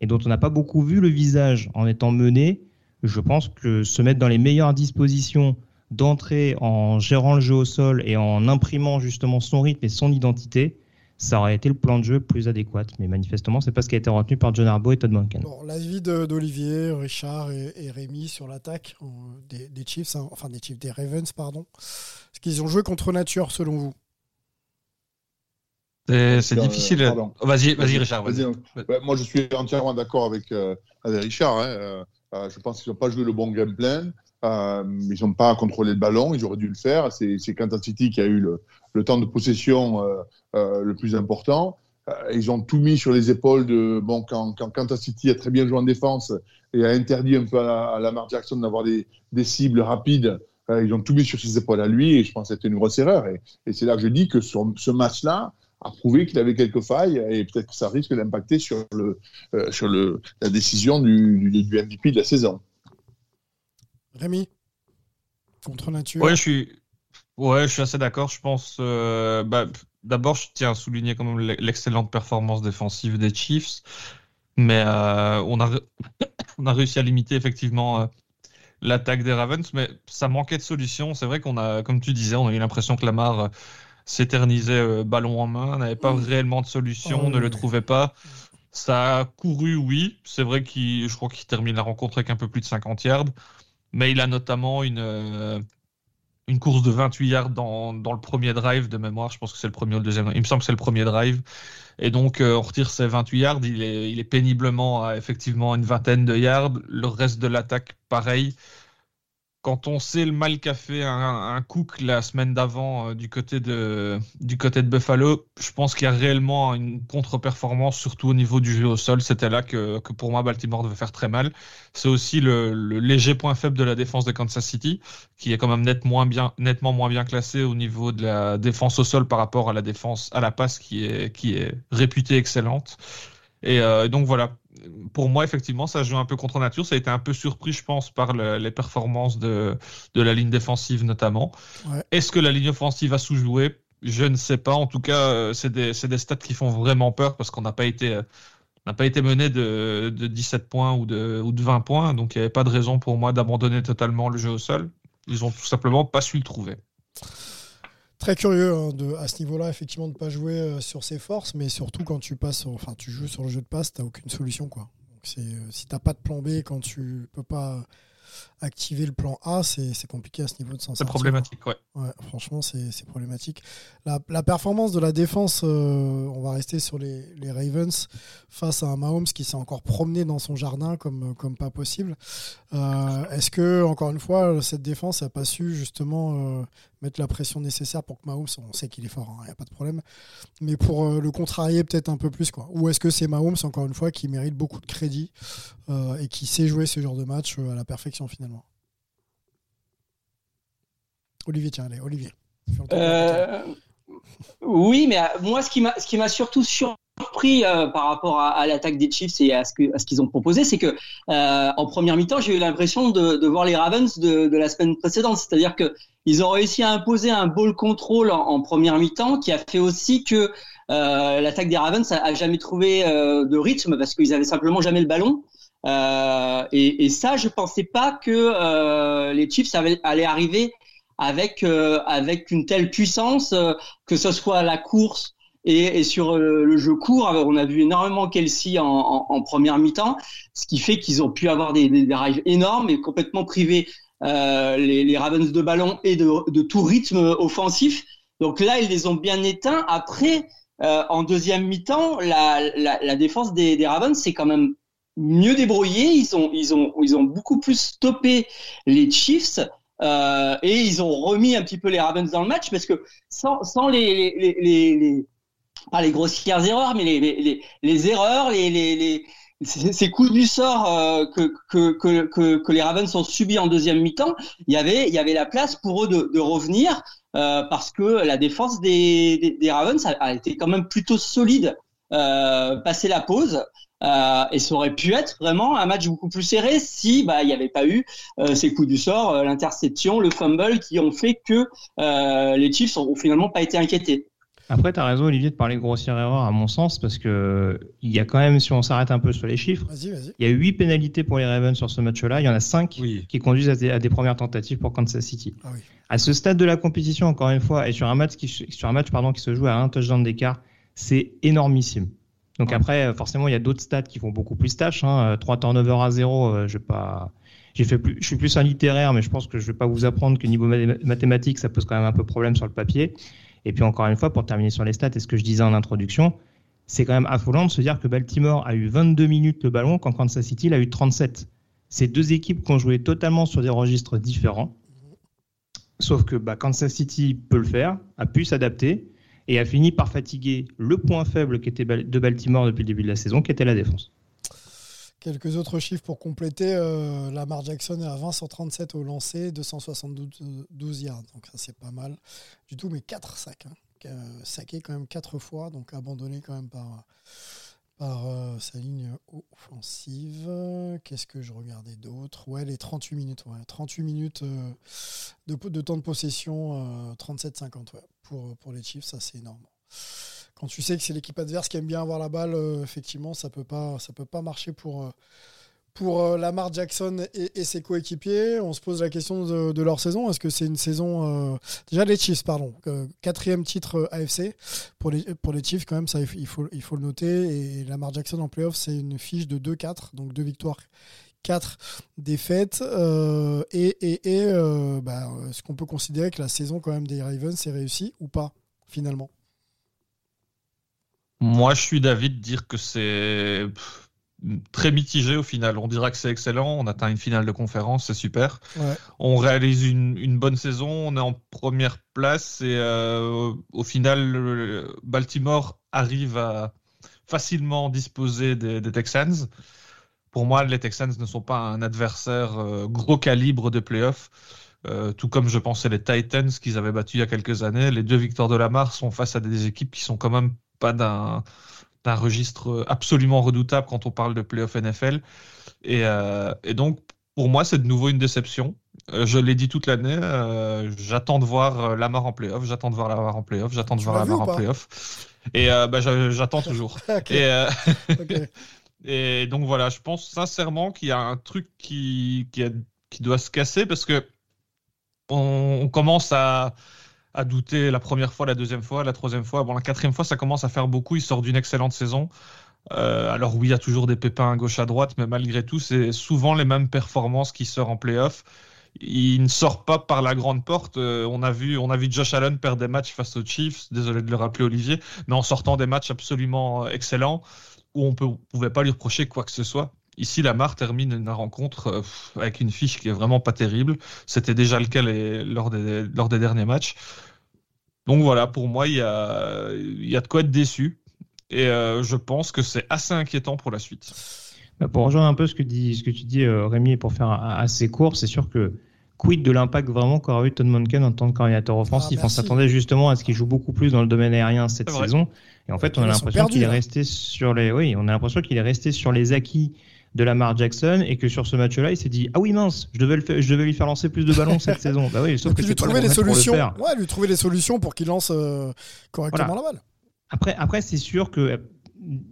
et dont on n'a pas beaucoup vu le visage en étant menée, je pense que se mettre dans les meilleures dispositions d'entrer en gérant le jeu au sol et en imprimant justement son rythme et son identité, ça aurait été le plan de jeu plus adéquat. Mais manifestement, c'est pas ce qui a été retenu par John Arbo et Todd Monken. Bon, L'avis d'Olivier, Richard et, Rémi sur l'attaque des, Chiefs, hein, enfin des Chiefs, des Ravens, pardon. Est-ce qu'ils ont joué contre nature selon vous? C'est difficile. Vas-y, vas-y, Richard. moi, je suis entièrement d'accord avec, euh, avec, Richard. Hein. Euh, euh, je pense qu'ils n'ont pas joué le bon game plan. ils n'ont pas contrôlé le ballon. Ils auraient dû le faire. C'est Kansas City qui a eu le, temps de possession euh, euh, le plus important. Euh, ils ont tout mis sur les épaules de. Bon, quand, quand City a très bien joué en défense et a interdit un peu à, Lamar Jackson d'avoir des, des, cibles rapides, ils ont tout mis sur ses épaules à lui et je pense que c'était une grosse erreur. Et, et c'est là que je dis que sur ce match-là, a prouvé qu'il avait quelques failles et peut-être que ça risque d'impacter sur, le, sur le, la décision du, du, du, MVP de la saison. Rémi, contre nature. Oui, je suis, Ouais, je suis assez d'accord. Je pense. Euh, bah, D'abord, je tiens à souligner quand même l'excellente performance défensive des Chiefs, mais euh, on, a, on a réussi à limiter effectivement euh, l'attaque des Ravens, mais ça manquait de solutions. C'est vrai qu'on a, comme tu disais, on a eu l'impression que Lamar s'éternisait ballon en main, n'avait pas réellement de solution, oh, ne le trouvait pas. Ça a couru, oui. C'est vrai qu'il, je crois qu'il termine la rencontre avec un peu plus de 50 yards, mais il a notamment une une course de 28 yards dans, dans, le premier drive de mémoire. Je pense que c'est le premier ou le deuxième. Il me semble que c'est le premier drive. Et donc, euh, on retire ses 28 yards. Il est, il est péniblement à effectivement une vingtaine de yards. Le reste de l'attaque, pareil quand on sait le mal qu'a fait un, Cook la semaine d'avant euh, du côté de du côté de Buffalo, je pense qu'il y a réellement une contre-performance, surtout au niveau du jeu au sol. C'était là que, que, pour moi Baltimore devait faire très mal. C'est aussi le, léger point faible de la défense de Kansas City, qui est quand même net moins bien, nettement moins bien classé au niveau de la défense au sol par rapport à la défense à la passe, qui est qui est réputée excellente. Et euh, donc voilà, pour moi, effectivement, ça joue un peu contre nature. Ça a été un peu surpris, je pense, par les performances de, de, la ligne défensive notamment. Est-ce que la ligne offensive a sous-joué? Je ne sais pas. En tout cas, euh, c'est des, des, stats qui font vraiment peur parce qu'on n'a pas été euh, n'a pas été mené de, de, 17 points ou de, ou de 20 points. Donc, il n'y avait pas de raison pour moi d'abandonner totalement le jeu au sol. Ils ont tout simplement pas su le trouver. Très curieux hein, de, à ce niveau-là, effectivement, de ne pas jouer euh, sur ses forces, mais surtout quand tu passes, enfin, tu joues sur le jeu de passe, tu n'as aucune solution. Quoi. Euh, si tu n'as pas de plan B, quand tu peux pas activer le plan A, c'est compliqué à ce niveau de sens. C'est problématique, ouais. ouais. Franchement, c'est problématique. La, la, performance de la défense, euh, on va rester sur les, les, Ravens face à un Mahomes qui s'est encore promené dans son jardin comme, comme pas possible. Euh, est-ce que, encore une fois, cette défense n'a pas su justement euh, mettre la pression nécessaire pour que Mahomes, on sait qu'il est fort, il hein, n'y a pas de problème, mais pour le contrarier peut-être un peu plus quoi? Ou est-ce que c'est Mahomes, encore une fois, qui mérite beaucoup de crédit et qui sait jouer ce genre de match à la perfection finalement? Olivier, tiens, allez, Olivier. Euh, oui, mais euh, moi, ce qui m'a, surtout surpris euh, par rapport à, l'attaque des Chiefs et à ce, qu'ils ont proposé, c'est que en première mi-temps, j'ai eu l'impression de, voir les Ravens de, la semaine précédente, c'est-à-dire que ils ont réussi à imposer un ball control en, première mi-temps, qui a fait aussi que l'attaque des Ravens a, jamais trouvé de rythme parce qu'ils avaient simplement jamais le ballon. Et, et, ça, je pensais pas que les Chiefs allaient arriver avec euh, avec une telle puissance euh, que ce soit la course et, et sur euh, le jeu court, on a vu énormément Kelsey en, en, en première mi-temps, ce qui fait qu'ils ont pu avoir des, des, drives énormes et complètement priver euh, les, les, Ravens de ballon et de, de, tout rythme offensif. Donc là, ils les ont bien éteints. Après, euh, en deuxième mi-temps, la, la, la, défense des, des Ravens s'est quand même mieux débrouillée. Ils ont, ils ont, ils ont beaucoup plus stoppé les Chiefs. Euh, et ils ont remis un petit peu les Ravens dans le match parce que sans, sans les, les, les, pas les grossières erreurs, mais les, les, les erreurs, les, les, ces coups du sort euh, que, que, que, que, les Ravens ont subis en deuxième mi-temps, il y avait, il y avait la place pour eux de, de revenir euh, parce que la défense des, des, Ravens a, été quand même plutôt solide euh, passé la pause. Euh, et ça aurait pu être vraiment un match beaucoup plus serré si bah il n'y avait pas eu euh, ces coups du sort, euh, l'interception, le fumble qui ont fait que les Chiefs ont, finalement pas été inquiétés. Après, tu as raison, Olivier, de parler de grossière erreur, à mon sens, parce que il y a quand même, si on s'arrête un peu sur les chiffres, il y a 8 pénalités pour les Ravens sur ce match-là. Il y en a 5 qui conduisent à des, premières tentatives pour Kansas City. Ah à ce stade de la compétition, encore une fois, et sur un match qui, sur un match, pardon, qui se joue à un touchdown d'écart, c'est énormissime. Donc après, forcément, il y a d'autres stats qui font beaucoup plus tâche. Hein. 3 turnovers à 0, euh, je pas. J'ai fait plus, je suis plus un littéraire, mais je pense que je ne vais pas vous apprendre que niveau mathématique, ça pose quand même un peu problème sur le papier. Et puis encore une fois, pour terminer sur les stats et ce que je disais en introduction, c'est quand même affolant de se dire que Baltimore a eu 22 minutes le ballon quand Kansas City a eu 37. C'est deux équipes qui ont joué totalement sur des registres différents. Sauf que bah, Kansas City peut le faire, a pu s'adapter et a fini par fatiguer le point faible qui était de Baltimore depuis le début de la saison, qui était la défense. Quelques autres chiffres pour compléter. Euh, Lamar Jackson est à 20 137 au lancer, 272 yards. Donc ça c'est pas mal du tout, mais 4 sacs. Hein. Saqué quand même 4 fois, donc abandonné quand même par, par euh, sa ligne offensive. Qu'est-ce que je regardais d'autre? Ouais, les 38 minutes. 38 minutes euh, de, temps de possession, 37-50 pour, pour les Chiefs, ça c'est énorme quand tu sais que c'est l'équipe adverse qui aime bien avoir la balle, euh, effectivement, ça peut pas, ça peut pas marcher pour, euh, pour euh, Lamar Jackson et, ses coéquipiers. On se pose la question de, leur saison. Est-ce que c'est une saison déjà les Chiefs, pardon, quatrième titre AFC pour les pour les Chiefs quand même, ça il faut il faut le noter. Et Lamar Jackson en playoff, c'est une fiche de 2-4, donc deux victoires. 4 défaites et, et, et bah, est-ce qu'on peut considérer que la saison quand même des Ravens est réussie ou pas finalement? Moi, je suis d'avis de dire que c'est très mitigé au final. On dira que c'est excellent, on atteint une finale de conférence, c'est super. On réalise une, bonne saison, on est en première place et euh, au final, Baltimore arrive à facilement disposer des, Texans. Pour moi, les Texans ne sont pas un adversaire euh, gros calibre de playoff. Euh, tout comme je pensais les Titans qu'ils avaient battus il y a quelques années. Les deux victoires de Lamar sont face à des équipes qui sont quand même pas d'un d'un registre absolument redoutable quand on parle de playoff NFL. Et, euh, et donc, pour moi, c'est de nouveau une déception. Euh, je l'ai dit toute l'année, euh, j'attends de voir Lamar en playoff, j'attends de voir Lamar en playoff, j'attends de voir Lamar en playoff. Et bah, j'attends toujours. et, et, donc voilà, je pense sincèrement qu'il y a un truc qui, qui, qui doit se casser parce que on commence à, à douter la première fois, la deuxième fois, la troisième fois. Bon, la quatrième fois, ça commence à faire beaucoup. Il sort d'une excellente saison. Euh, alors oui, il y a toujours des pépins à gauche à droite, mais malgré tout, c'est souvent les mêmes performances qui sortent en playoff. Il ne sort pas par la grande porte. Euh, on a vu, on a vu Josh Allen perdre des matchs face aux Chiefs. Désolé de le rappeler, Olivier, mais en sortant des matchs absolument excellents où on ne pouvait pas lui reprocher quoi que ce soit. Ici, Lamar termine la rencontre euh, avec une fiche qui est vraiment pas terrible. C'était déjà le cas lors, des, lors des derniers matchs. Donc voilà, pour moi, il y a, y a de quoi être déçu. Et euh, je pense que c'est assez inquiétant pour la suite. Bah, pour rejoindre un peu ce que, dit, ce que tu dis, euh, Rémi, pour faire assez court, c'est sûr que quid de l'impact vraiment qu'aura eu Todd Monken en tant que coordinateur offensif? Ah, on s'attendait justement à ce qu'il joue beaucoup plus dans le domaine aérien cette saison. Et en fait, on a l'impression qu'il est resté sur les, oui, on a l'impression qu'il est resté sur les acquis de Lamar Jackson et que sur ce match-là, il s'est dit ah oui mince, je devais, le je devais lui faire lancer plus de ballons cette saison. Bah oui, sauf que lui trouver des solutions. Ouais, lui trouver des solutions pour qu'il lance euh, correctement la balle. Après, après c'est sûr que euh,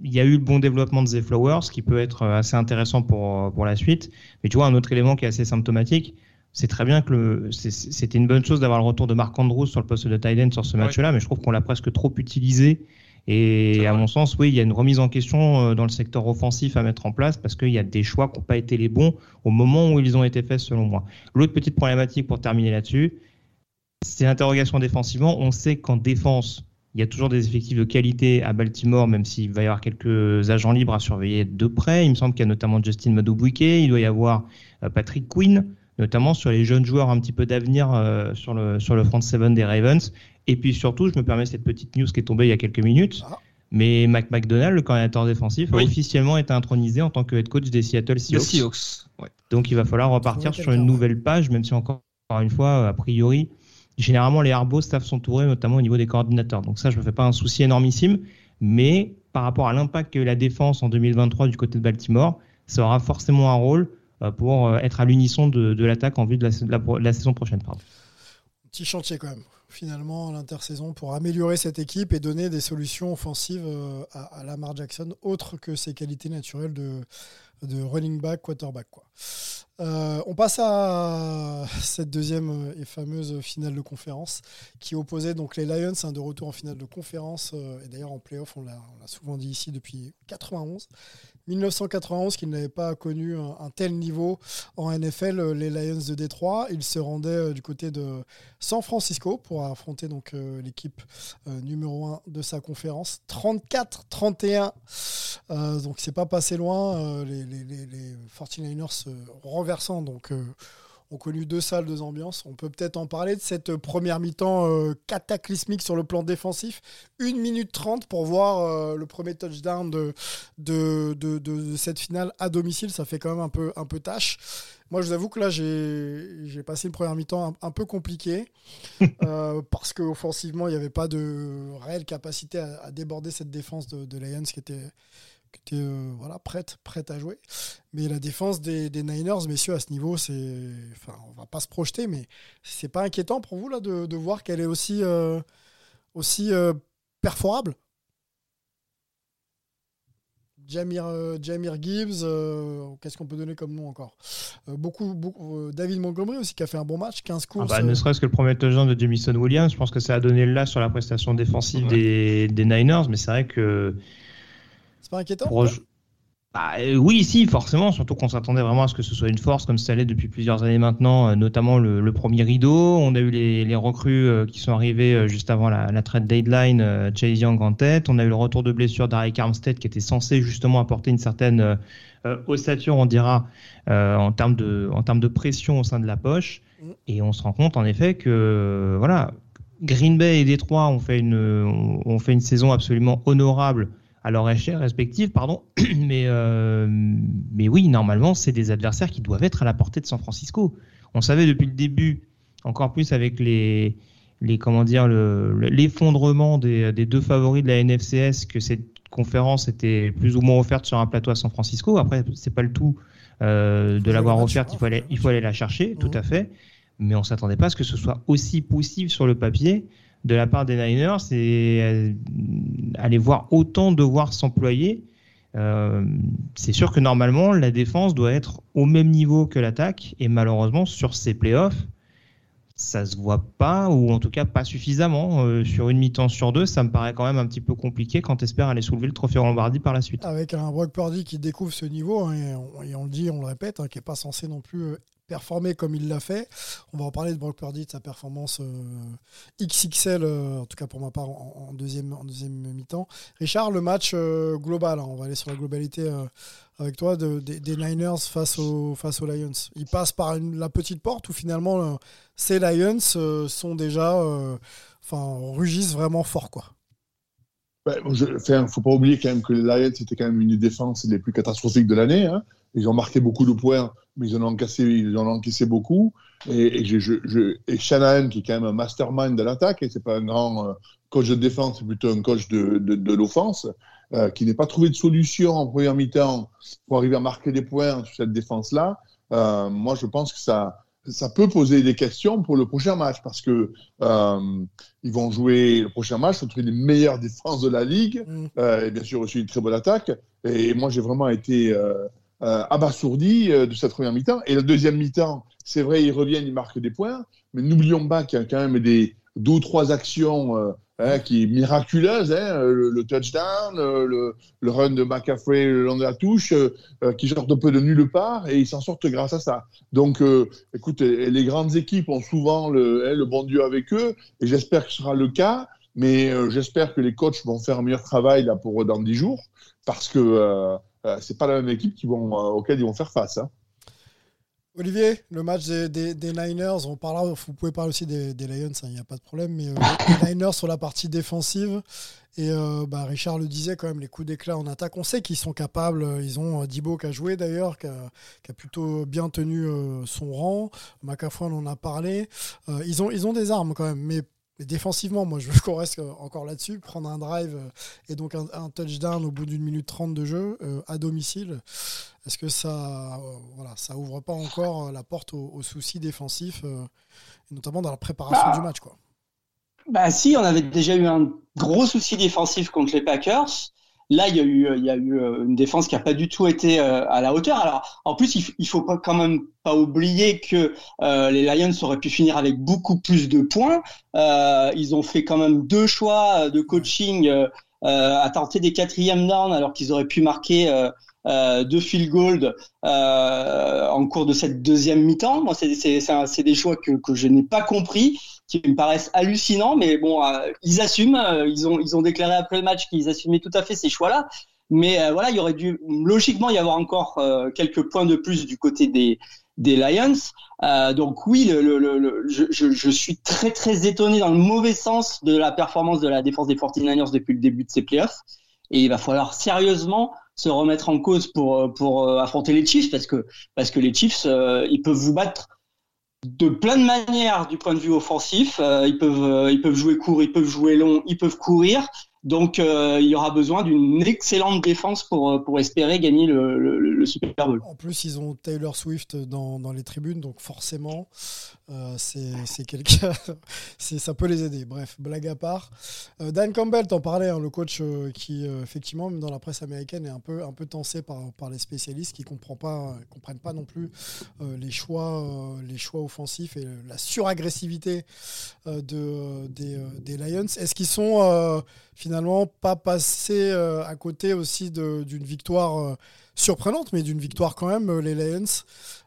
il y a eu le bon développement de The Flowers, qui peut être euh, assez intéressant pour, pour la suite. Mais tu vois, un autre élément qui est assez symptomatique, c'est très bien que c'était une bonne chose d'avoir le retour de Marc Andrews sur le poste de Titan sur ce match-là, mais je trouve qu'on l'a presque trop utilisé et à mon sens, oui, il y a une remise en question euh, dans le secteur offensif à mettre en place parce qu'il y a des choix qui n'ont pas été les bons au moment où ils ont été faits, selon moi. L'autre petite problématique pour terminer là-dessus, c'est l'interrogation défensivement. On sait qu'en défense, il y a toujours des effectifs de qualité à Baltimore, même s'il va y avoir quelques agents libres à surveiller de près. Il me semble qu'il y a notamment Justin Madubuike, il doit y avoir euh, Patrick Quinn. notamment sur les jeunes joueurs un petit peu d'avenir sur, le, sur le front seven des Ravens. Et puis surtout, je me permets cette petite news qui est tombée il y a quelques minutes. Ah. Mais Mac McDonald, le coordinateur défensif, a officiellement été intronisé en tant que head coach des Seattle Seahawks. Donc il va falloir repartir sur une nouvelle page, même si encore, une fois, a priori, généralement les Arbos savent s'entourer, notamment au niveau des coordinateurs. Donc ça, je ne me fais pas un souci énormissime. Mais par rapport à l'impact qu'a eu la défense en 2023 du côté de Baltimore, ça aura forcément un rôle euh, pour euh, être à l'unisson de, l'attaque en vue de la, saison prochaine. Petit chantier quand même finalement l'intersaison pour améliorer cette équipe et donner des solutions offensives euh, à, Lamar Jackson, autres que ses qualités naturelles de, de running back, quarterback. Quoi. Euh, on passe à cette deuxième et fameuse finale de conférence qui opposait donc les Lions, hein, de retour en finale de conférence, euh, et d'ailleurs en playoff, on l'a souvent dit ici depuis 91, 1991 qu'ils n'avaient pas connu un, tel niveau en NFL, euh, les Lions de Détroit. Ils se rendaient euh, du côté de San Francisco pour affronter donc euh, l'équipe numéro 1 de sa conférence. 34-31. donc c'est pas passé loin. les, les, les, 49ers renversant donc ont connu deux salles, deux ambiances. On peut peut-être en parler de cette première mi-temps euh, cataclysmique sur le plan défensif. Une minute trente pour voir euh, le premier touchdown de de, de, cette finale à domicile. Ça fait quand même un peu, un peu tâche. Moi, je vous avoue que là, j'ai passé une première mi-temps un, peu compliquée euh, parce qu'offensivement, il n'y avait pas de réelle capacité à, déborder cette défense de, de Lions qui était qui était euh, voilà, prête, prête à jouer. Mais la défense des, Niners, messieurs, à ce niveau, c'est. Enfin, on va pas se projeter, mais c'est pas inquiétant pour vous là, de, de voir qu'elle est aussi, euh, aussi euh, perforable? Jamir, Jamir Gibbs, qu'est-ce qu'on peut donner comme nom encore? Beaucoup, beaucoup David Montgomery aussi qui a fait un bon match, 15 courses. Ah bah, ne serait-ce que le premier touchdown de Jamison Williams, je pense que ça a donné là sur la prestation défensive des, des Niners, mais c'est vrai que c'est pas inquiétant bah, euh, Oui, si, forcément, surtout qu'on s'attendait vraiment à ce que ce soit une force comme ça l'est depuis plusieurs années maintenant, euh, notamment le, premier rideau. On a eu les, recrues euh, qui sont arrivées juste avant la, trade deadline, Chase Young en tête. On a eu le retour de blessure d'Aric Armstead qui était censé justement apporter une certaine ossature, on dira, en, termes de, en termes de pression au sein de la poche. Mm. Et on se rend compte en effet que voilà, Green Bay et Détroit ont fait une, ont fait une saison absolument honorable à leur échelle respective, pardon. mais, euh, mais oui, normalement, c'est des adversaires qui doivent être à la portée de San Francisco. On savait depuis le début, encore plus avec les, les comment dire, l'effondrement des, des, deux favoris de la NFCS, que cette conférence était plus ou moins offerte sur un plateau à San Francisco. Après, c'est pas le tout euh, de l'avoir offerte, il faut aller, il faut aller la chercher, tout à fait. Mais on s'attendait pas à ce que ce soit aussi possible sur le papier de la part des Niners, c'est euh, aller voir autant devoir s'employer. Euh, c'est sûr que normalement, la défense doit être au même niveau que l'attaque, et malheureusement, sur ces playoffs, ça se voit pas, ou en tout cas pas suffisamment. Euh, sur une mi-temps sur deux, ça me paraît quand même un petit peu compliqué quand tu espères aller soulever le trophée Lombardie par la suite. Avec un Brock Purdy qui découvre ce niveau, hein, et, on, le dit, on le répète, hein, qui n'est pas censé non plus performer comme il l'a fait. On va en parler de Brock Purdy, de sa performance euh, XXL, euh, en tout cas pour ma part, en, deuxième, en deuxième mi-temps. Richard, le match euh, global, hein, on va aller sur la globalité avec toi, des Niners face, aux, face aux Lions. Ils passent par la petite porte où finalement ces Lions sont déjà, enfin, rugissent vraiment fort, quoi. Il ne faut pas oublier quand même que les Lions, c'était quand même une des défenses les plus catastrophiques de l'année. Hein. Ils ont marqué beaucoup de points, mais ils en ont encaissé, ils en ont encaissé beaucoup. Et, et, je, et Shanahan, qui est quand même un mastermind de l'attaque, et c'est pas un grand euh, coach de défense, c'est plutôt un coach de, de, de l'offense, euh, qui n'est pas trouvé de solution en première mi-temps pour arriver à marquer des points sur cette défense-là. Euh, moi, je pense que ça, ça peut poser des questions pour le prochain match parce que euh, ils vont jouer le prochain match contre les meilleures défenses de la ligue mm. euh, et bien sûr aussi une très bonne attaque. Et moi, j'ai vraiment été euh, euh, abasourdi euh, de cette première mi-temps. Et la deuxième mi-temps, c'est vrai, ils reviennent, ils marquent des points, mais n'oublions pas qu'il y a quand même des deux ou trois actions euh, hein, qui miraculeuses, hein, le, touchdown, le, le, run de McCaffrey le long de la touche, qui sortent un peu de nulle part, et ils s'en sortent grâce à ça. Donc, écoute, les grandes équipes ont souvent le, hein, le bon Dieu avec eux, et j'espère que ce sera le cas. Mais j'espère que les coachs vont faire un meilleur travail là pour dans dix jours, parce que euh, c'est pas la même équipe qui vont, euh, auquel ils vont faire face. Hein. Olivier, le match des, Niners, on parlera, vous pouvez parler aussi des, Lions, il n'y a pas de problème, mais les Niners sur la partie défensive, et bah, Richard le disait quand même, les coups d'éclat en attaque, on sait qu'ils sont capables, ils ont Dibo qui a joué d'ailleurs, qui, a, plutôt bien tenu son rang, McAfee on en a parlé, ils, ont, ils ont des armes quand même, mais mais défensivement, moi, je veux qu'on reste encore là-dessus. Prendre un drive euh, et donc un, touchdown au bout d'une minute trente de jeu euh, à domicile, est-ce que ça, euh, voilà, ça ouvre pas encore la porte aux, soucis défensifs, notamment dans la préparation bah. du match, quoi? Bah si, on avait déjà eu un gros souci défensif contre les Packers. Là, il y a eu, il y a eu euh, une défense qui n'a pas du tout été euh, à la hauteur. Alors, en plus, il, faut pas quand même pas oublier que euh, les Lions auraient pu finir avec beaucoup plus de points. Euh, ils ont fait quand même deux choix de coaching à tenter des quatrièmes downs alors qu'ils auraient pu marquer euh, deux field goals euh, en cours de cette deuxième mi-temps. Moi, c'est des choix que, que je n'ai pas compris qui me paraissent hallucinants, mais bon, euh, ils assument. Euh, ils ont, ils ont déclaré après le match qu'ils assumaient tout à fait ces choix-là. Mais euh, voilà, il y aurait dû logiquement y avoir encore quelques points de plus du côté des, des Lions. donc oui, le, le, le, je, je, je, suis très très étonné dans le mauvais sens de la performance de la défense des 49ers depuis le début de ces playoffs. Et il va falloir sérieusement se remettre en cause pour pour affronter les Chiefs parce que parce que les Chiefs ils peuvent vous battre de plein de manières du point de vue offensif. Euh, ils peuvent euh, ils peuvent jouer court, ils peuvent jouer long, ils peuvent courir. Donc euh, il y aura besoin d'une excellente défense pour, pour espérer gagner le, le, Super Bowl. En plus, ils ont Taylor Swift dans, dans les tribunes, donc forcément, euh, c'est quelqu'un, ça peut les aider. Bref, blague à part. Euh, Dan Campbell, t'en parlais, hein, le coach euh, qui, effectivement, même dans la presse américaine, est un peu, un peu tensé par, par les spécialistes qui ne comprennent pas non plus les, choix, les choix offensifs et la suragressivité de, des, des Lions. Est-ce qu'ils sont finalement pas passés à côté aussi d'une victoire surprenante, mais d'une victoire quand même, les Lions?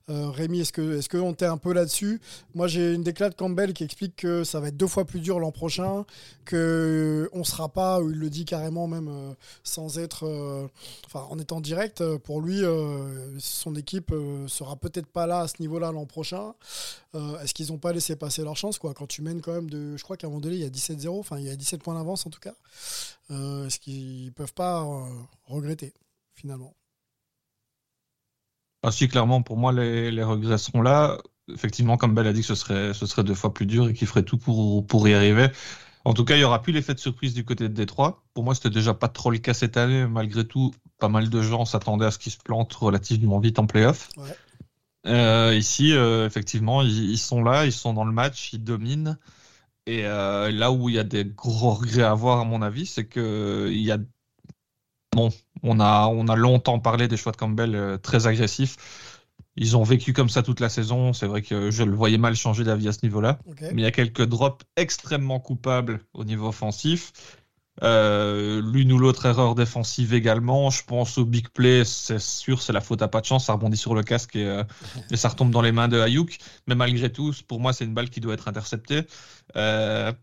Rémi, est-ce que est-ce qu'on t'est un peu là-dessus? Moi, j'ai une déclaration de Campbell qui explique que ça va être deux fois plus dur l'an prochain, que on sera pas, il le dit carrément même euh, sans être, euh, en étant direct. Pour lui, son équipe sera peut-être pas là à ce niveau-là l'an prochain. est-ce qu'ils n'ont pas laissé passer leur chance quoi? Quand tu mènes quand même de, je crois qu'à un moment donné, il y a 17-0, enfin il y a 17 points d'avance en tout cas. est-ce qu'ils peuvent pas regretter finalement? Ah, si, clairement, pour moi, les, les regrets seront là. Effectivement, comme Bell a dit que ce serait, ce serait deux fois plus dur et qu'il ferait tout pour, pour y arriver. En tout cas, il y aura plus l'effet de surprise du côté de Détroit. Pour moi, c'était déjà pas trop le cas cette année. Malgré tout, pas mal de gens s'attendaient à ce qu'ils se plantent relativement vite en playoff. Ouais. Euh, ici, euh, effectivement, ils, sont là, ils sont dans le match, ils dominent. Et euh, là où il y a des gros regrets à avoir, à mon avis, c'est que il y a Bon, on a, on a longtemps parlé des choix de Campbell euh, très agressifs. Ils ont vécu comme ça toute la saison. C'est vrai que je le voyais mal changer d'avis à ce niveau-là. Mais il y a quelques drops extrêmement coupables au niveau offensif. Euh, l'une ou l'autre erreur défensive également. Je pense au big play, c'est sûr, c'est la faute à pas de chance. Ça rebondit sur le casque et, euh, ça retombe dans les mains de Ayuk. Mais malgré tout, pour moi, c'est une balle qui doit être interceptée. Euh,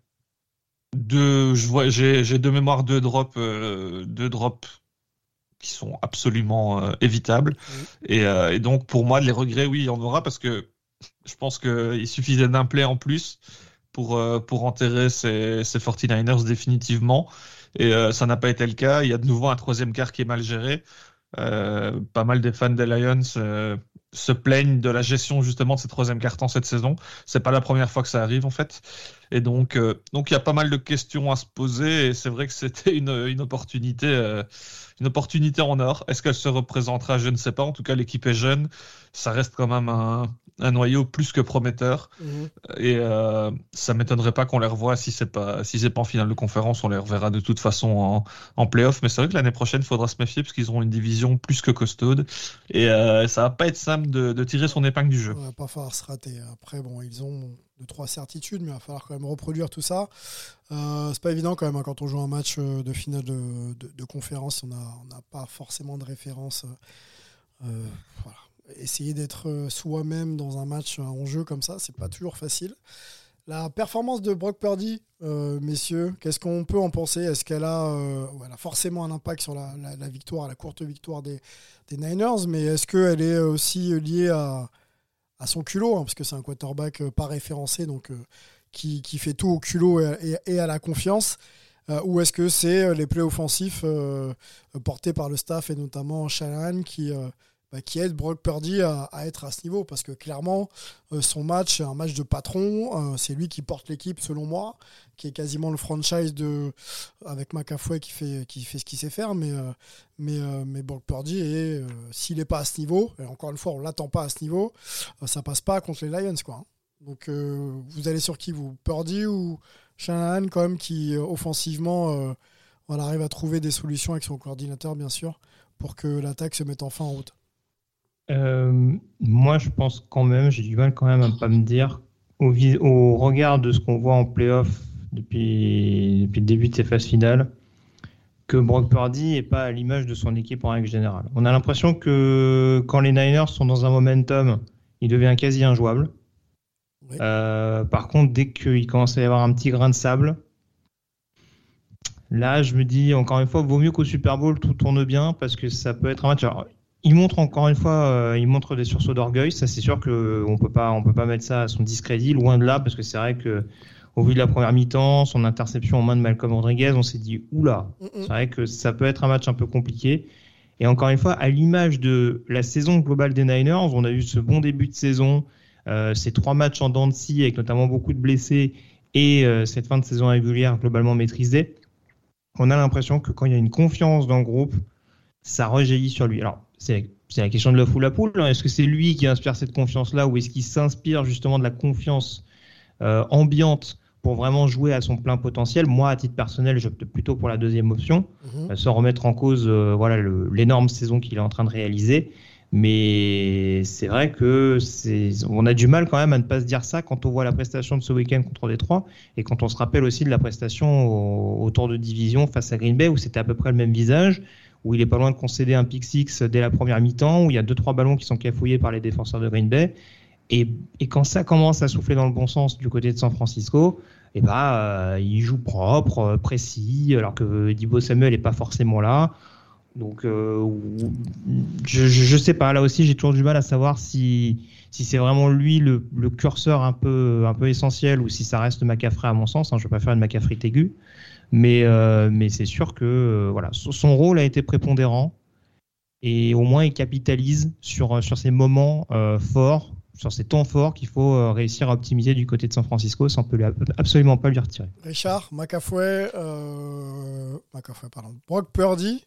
deux, je vois, j'ai, j'ai de mémoire deux drops, euh, deux drops qui sont absolument euh, évitables. Et, euh, et, donc pour moi, les regrets, oui, il y en aura parce que je pense qu'il suffisait d'un play en plus pour pour enterrer ces, ces 49ers définitivement. Et ça n'a pas été le cas. Il y a de nouveau un troisième quart qui est mal géré. pas mal des fans des Lions se plaignent de la gestion justement de ces troisième carton cette saison. C'est pas la première fois que ça arrive en fait. Et donc, euh, donc il y a pas mal de questions à se poser. Et c'est vrai que c'était une, une opportunité, euh, une opportunité en or. Est-ce qu'elle se représentera? Je ne sais pas. En tout cas, l'équipe est jeune. Ça reste quand même un, un noyau plus que prometteur. Mhm. Et euh, ça m'étonnerait pas qu'on les revoie si c'est pas si c'est pas en finale de conférence, on les reverra de toute façon en, en playoff. Mais c'est vrai que l'année prochaine, il faudra se méfier parce qu'ils auront une division plus que costaude. Et euh, ça va pas être simple de, de, tirer son épingle du jeu. On va pas falloir se rater. Après, bon, ils ont deux trois certitudes, mais il va falloir quand même reproduire tout ça. Euh, c'est pas évident quand même hein, quand on joue un match de finale de, de, de conférence, on n'a on pas forcément de référence. Voilà essayer d'être euh, soi-même dans un match en jeu comme ça, c'est pas toujours facile. La performance de Brock Purdy, euh, messieurs, qu'est-ce qu'on peut en penser? Est-ce qu'elle a, euh, forcément un impact sur la, victoire, la courte victoire des, Niners, mais est-ce qu'elle est aussi liée à, à son culot, hein, parce que c'est un quarterback pas référencé, donc qui, qui, fait tout au culot et, et à la confiance ou est-ce que c'est les plays offensifs portés par le staff et notamment Shanahan qui, bah, qui aide Brock Purdy à, être à ce niveau. Parce que clairement, euh, son match, c'est un match de patron. Euh, c'est lui qui porte l'équipe, selon moi, qui est quasiment le franchise de, avec McAfee qui fait, qui fait ce qu'il sait faire. Mais, euh, mais, Brock Purdy, s'il n'est pas à ce niveau, et encore une fois, on ne l'attend pas à ce niveau, ça passe pas contre les Lions. Quoi. Hein. Donc, vous allez sur qui vous Purdy ou Shanahan, quand qui offensivement on arrive à trouver des solutions avec son coordinateur, bien sûr, pour que l'attaque se mette enfin en route? Euh, moi, je pense quand même, j'ai du mal quand même à pas me dire, au, au regard de ce qu'on voit en playoff depuis, depuis le début de ces phases finales, que Brock Purdy n'est pas à l'image de son équipe en règle générale. On a l'impression que quand les Niners sont dans un momentum, il devient quasi injouable. Euh, par contre, dès qu'il commence à y avoir un petit grain de sable, là, je me dis encore une fois, vaut mieux qu'au Super Bowl tout tourne bien parce que ça peut être un match il montre encore une fois, euh, il montre des sursauts d'orgueil. Ça, c'est sûr qu'on peut pas, on peut pas mettre ça à son discrédit, loin de là, parce que c'est vrai que au vu de la première mi-temps, son interception en main de Malcolm Rodriguez, on s'est dit oula, c'est vrai que ça peut être un match un peu compliqué. Et encore une fois, à l'image de la saison globale des Niners, on a eu ce bon début de saison, euh, ces trois matchs en dents de scie avec notamment beaucoup de blessés et euh, cette fin de saison régulière globalement maîtrisée. On a l'impression que quand il y a une confiance dans le groupe, ça rejaillit sur lui. Alors, c'est la question de l'œuf ou la poule. Hein. Est-ce que c'est lui qui inspire cette confiance-là ou est-ce qu'il s'inspire justement de la confiance euh, ambiante pour vraiment jouer à son plein potentiel? Moi, à titre personnel, j'opte plutôt pour la deuxième option, mhm. euh, sans remettre en cause euh, voilà l'énorme saison qu'il est en train de réaliser. Mais c'est vrai que on a du mal quand même à ne pas se dire ça quand on voit la prestation de ce week-end contre Détroit et quand on se rappelle aussi de la prestation au tour de division face à Green Bay où c'était à peu près le même visage où il est pas loin de concéder un pick six dès la première mi-temps, où il y a deux trois ballons qui sont cafouillés par les défenseurs de Green Bay. Et, quand ça commence à souffler dans le bon sens du côté de San Francisco, et eh ben, euh, il joue propre, euh, précis, alors que Dibo Samuel n'est pas forcément là. Donc, euh, je ne sais pas. Là aussi, j'ai toujours du mal à savoir si, si c'est vraiment lui le, le, curseur un peu, un peu essentiel ou si ça reste McCaffrey à mon sens. Hein, je ne vais pas faire une McCaffrey aiguë. Mais, euh, mais c'est sûr que euh, voilà, son rôle a été prépondérant et au moins il capitalise sur, sur ces moments euh, forts, sur ces temps forts qu'il faut réussir à optimiser du côté de San Francisco sans peut absolument pas lui retirer. Richard, McAfee, euh, pardon, Brock Purdy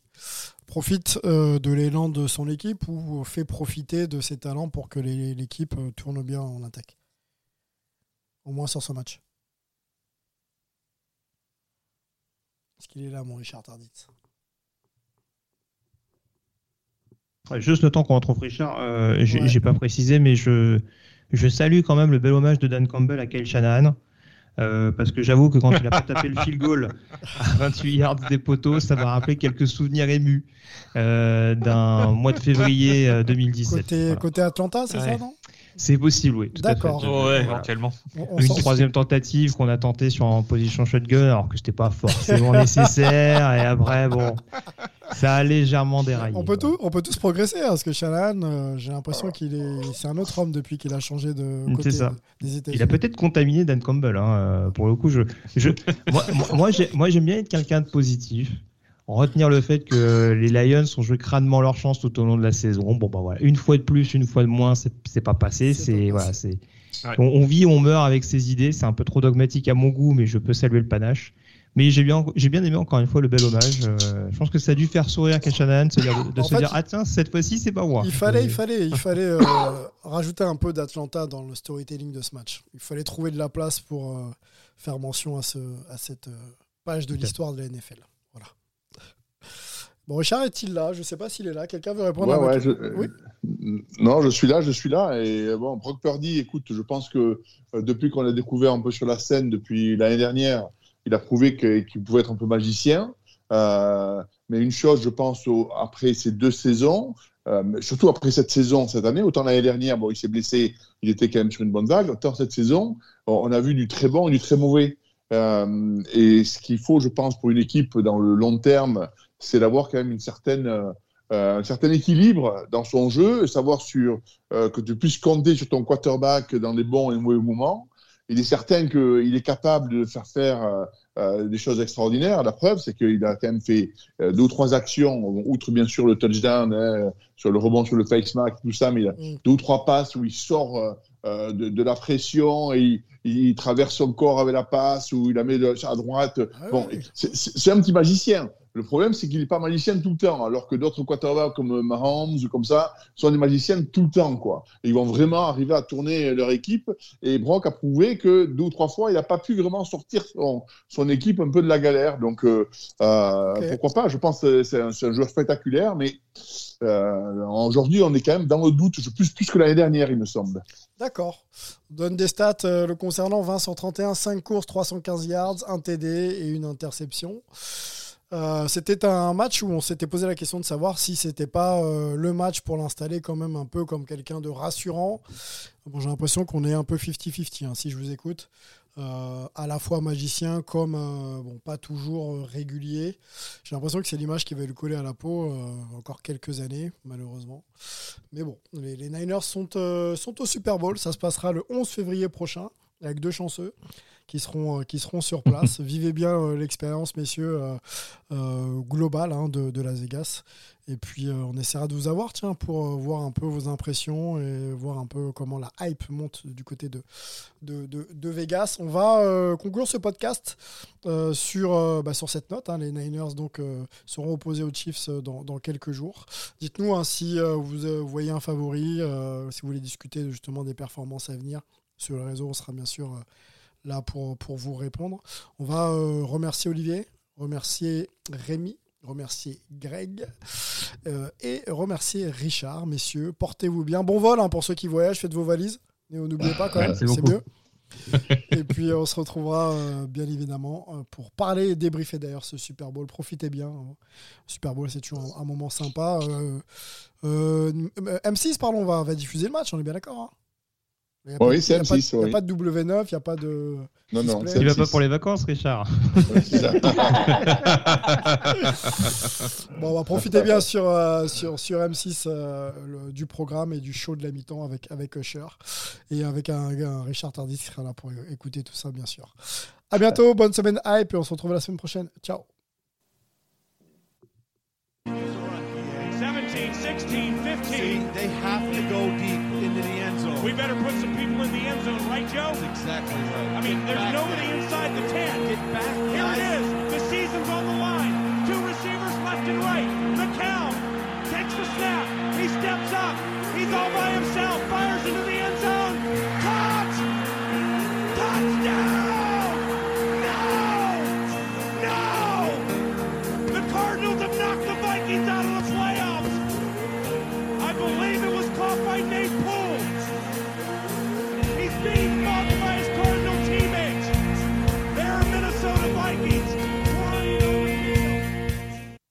profite de l'élan de son équipe ou fait profiter de ses talents pour que l'équipe tourne bien en attaque? Au moins sur ce match. Qu'il est là, mon Richard Tarditz Juste le temps qu'on retrouve Richard, euh, j'ai pas précisé, mais je, je salue quand même le bel hommage de Dan Campbell à Kyle Shanahan. Euh, parce que j'avoue que quand il a pas tapé le field goal à 28 yards des poteaux, ça m'a rappelé quelques souvenirs émus euh, d'un mois de février 2017. Côté, Atlanta, c'est ça, non? C'est possible, oui. D'accord. Ouais, éventuellement. Une troisième tentative qu'on a tenté sur en position shotgun, alors que c'était pas forcément nécessaire. Et après, bon, ça a légèrement déraillé. On peut, tout, on peut tous progresser, hein, parce que Shanahan, euh, j'ai l'impression qu'il est, c'est un autre homme depuis qu'il a changé de côté ça. des États-Unis. Il a peut-être contaminé Dan Campbell. Hein, euh, pour le coup, je, je moi, moi j'aime bien être quelqu'un de positif retenir le fait que les Lions ont joué crânement leur chance tout au long de la saison. Bon, bah voilà, une fois de plus, une fois de moins, c'est pas passé. C'est voilà, c'est on, vit, on meurt avec ses idées. C'est un peu trop dogmatique à mon goût, mais je peux saluer le panache. Mais j'ai bien, j'ai bien aimé encore une fois le bel hommage. Euh, je pense que ça a dû faire sourire Keshanahan de, se dire, de se dire ah tiens cette fois-ci c'est pas moi. Il fallait, il fallait, il fallait euh, rajouter un peu d'Atlanta dans le storytelling de ce match. Il fallait trouver de la place pour euh, faire mention à, ce, à cette page de l'histoire de la NFL. Bon, Richard est-il là? Je ne sais pas s'il est là. Quelqu'un veut répondre à je... oui? Non, je suis là, je suis là. Et euh, bon, Brock Purdy, écoute, je pense que euh, depuis qu'on l'a découvert un peu sur la scène, depuis l'année dernière, il a prouvé qu'il pouvait être un peu magicien. Euh, mais une chose, je pense, après ces deux saisons, surtout après cette saison, cette année, autant l'année dernière, bon, il s'est blessé, il était quand même sur une bonne vague, autant cette saison, on a vu du très bon et du très mauvais. et ce qu'il faut, je pense, pour une équipe dans le long terme, c'est d'avoir quand même une certaine, euh, euh, un certain équilibre dans son jeu, savoir sur, euh, que tu puisses compter sur ton quarterback dans les bons et les mauvais moments. Il est certain qu'il est capable de faire faire euh, des choses extraordinaires. La preuve, c'est qu'il a quand même fait deux ou trois actions, outre bien sûr le touchdown, hein, sur le rebond sur le face mask, tout ça, mais il a Mm. deux ou trois passes où il sort euh, de, de la pression et il, il traverse son corps avec la passe ou il la met de- à droite. Ah bon, oui. c'est un petit magicien. Le problème, c'est qu'il n'est pas magicien tout le temps, alors que d'autres quarterbacks comme Mahomes ou comme ça sont des magiciens tout le temps. Quoi. Et ils vont vraiment arriver à tourner leur équipe. Et Brock a prouvé que deux ou trois fois, il n'a pas pu vraiment sortir son, son équipe un peu de la galère. Donc, euh, euh, pourquoi pas? Je pense que c'est un, joueur spectaculaire, mais euh, aujourd'hui, on est quand même dans le doute, plus, plus que l'année dernière, il me semble. D'accord. On donne des stats euh, le concernant 20 sur 31, 5 courses, 315 yards, un TD et une interception. Euh, c'était un match où on s'était posé la question de savoir si c'était pas euh, le match pour l'installer quand même un peu comme quelqu'un de rassurant. J'ai l'impression qu'on est un peu 50-50 hein, si je vous écoute. Euh, à la fois magicien comme pas toujours régulier. J'ai l'impression que c'est l'image qui va lui coller à la peau encore quelques années, malheureusement. Mais bon, les, Niners sont, sont au Super Bowl. Ça se passera le 11 février prochain, avec deux chanceux qui seront, euh, qui seront sur place. Vivez bien euh, l'expérience, messieurs, euh, globale hein, de, de Las Vegas. Et puis, on essaiera de vous avoir, tiens, pour voir un peu vos impressions et voir un peu comment la hype monte du côté de, de, de- de Vegas. On va conclure ce podcast sur, bah, sur cette note. hein. Les Niners donc, seront opposés aux Chiefs dans, dans quelques jours. Dites-nous hein, si vous voyez un favori, si vous voulez discuter justement des performances à venir sur le réseau, on sera bien sûr là pour, pour vous répondre. On va euh, remercier Olivier, remercier Rémi, remercier Greg euh, et remercier Richard, messieurs. Portez-vous bien. Bon vol hein, pour ceux qui voyagent, faites vos valises. Et n'oubliez pas quand même, c'est mieux. et puis on se retrouvera euh, bien évidemment pour parler et débriefer d'ailleurs ce Super Bowl. Profitez bien. hein. Super Bowl, c'est toujours un, un moment sympa. Euh, euh, M6, pardon, va, va diffuser le match, on est bien d'accord. hein Il y a pas- Oui, c'est il y a pas de- M6, Il n'y oui. a pas de W9, il n'y a pas de. Non, non, Display. c'est Il va M6. pas pour les vacances, Richard. C'est ça. Bon, on va profiter bien sur, euh, sur, sur M6 euh, le- du programme et du show de la mi-temps avec, avec Usher et avec un, un Richard Tardis qui sera là pour écouter tout ça, bien sûr. À bientôt, bonne semaine hype et on se retrouve la semaine prochaine. Ciao.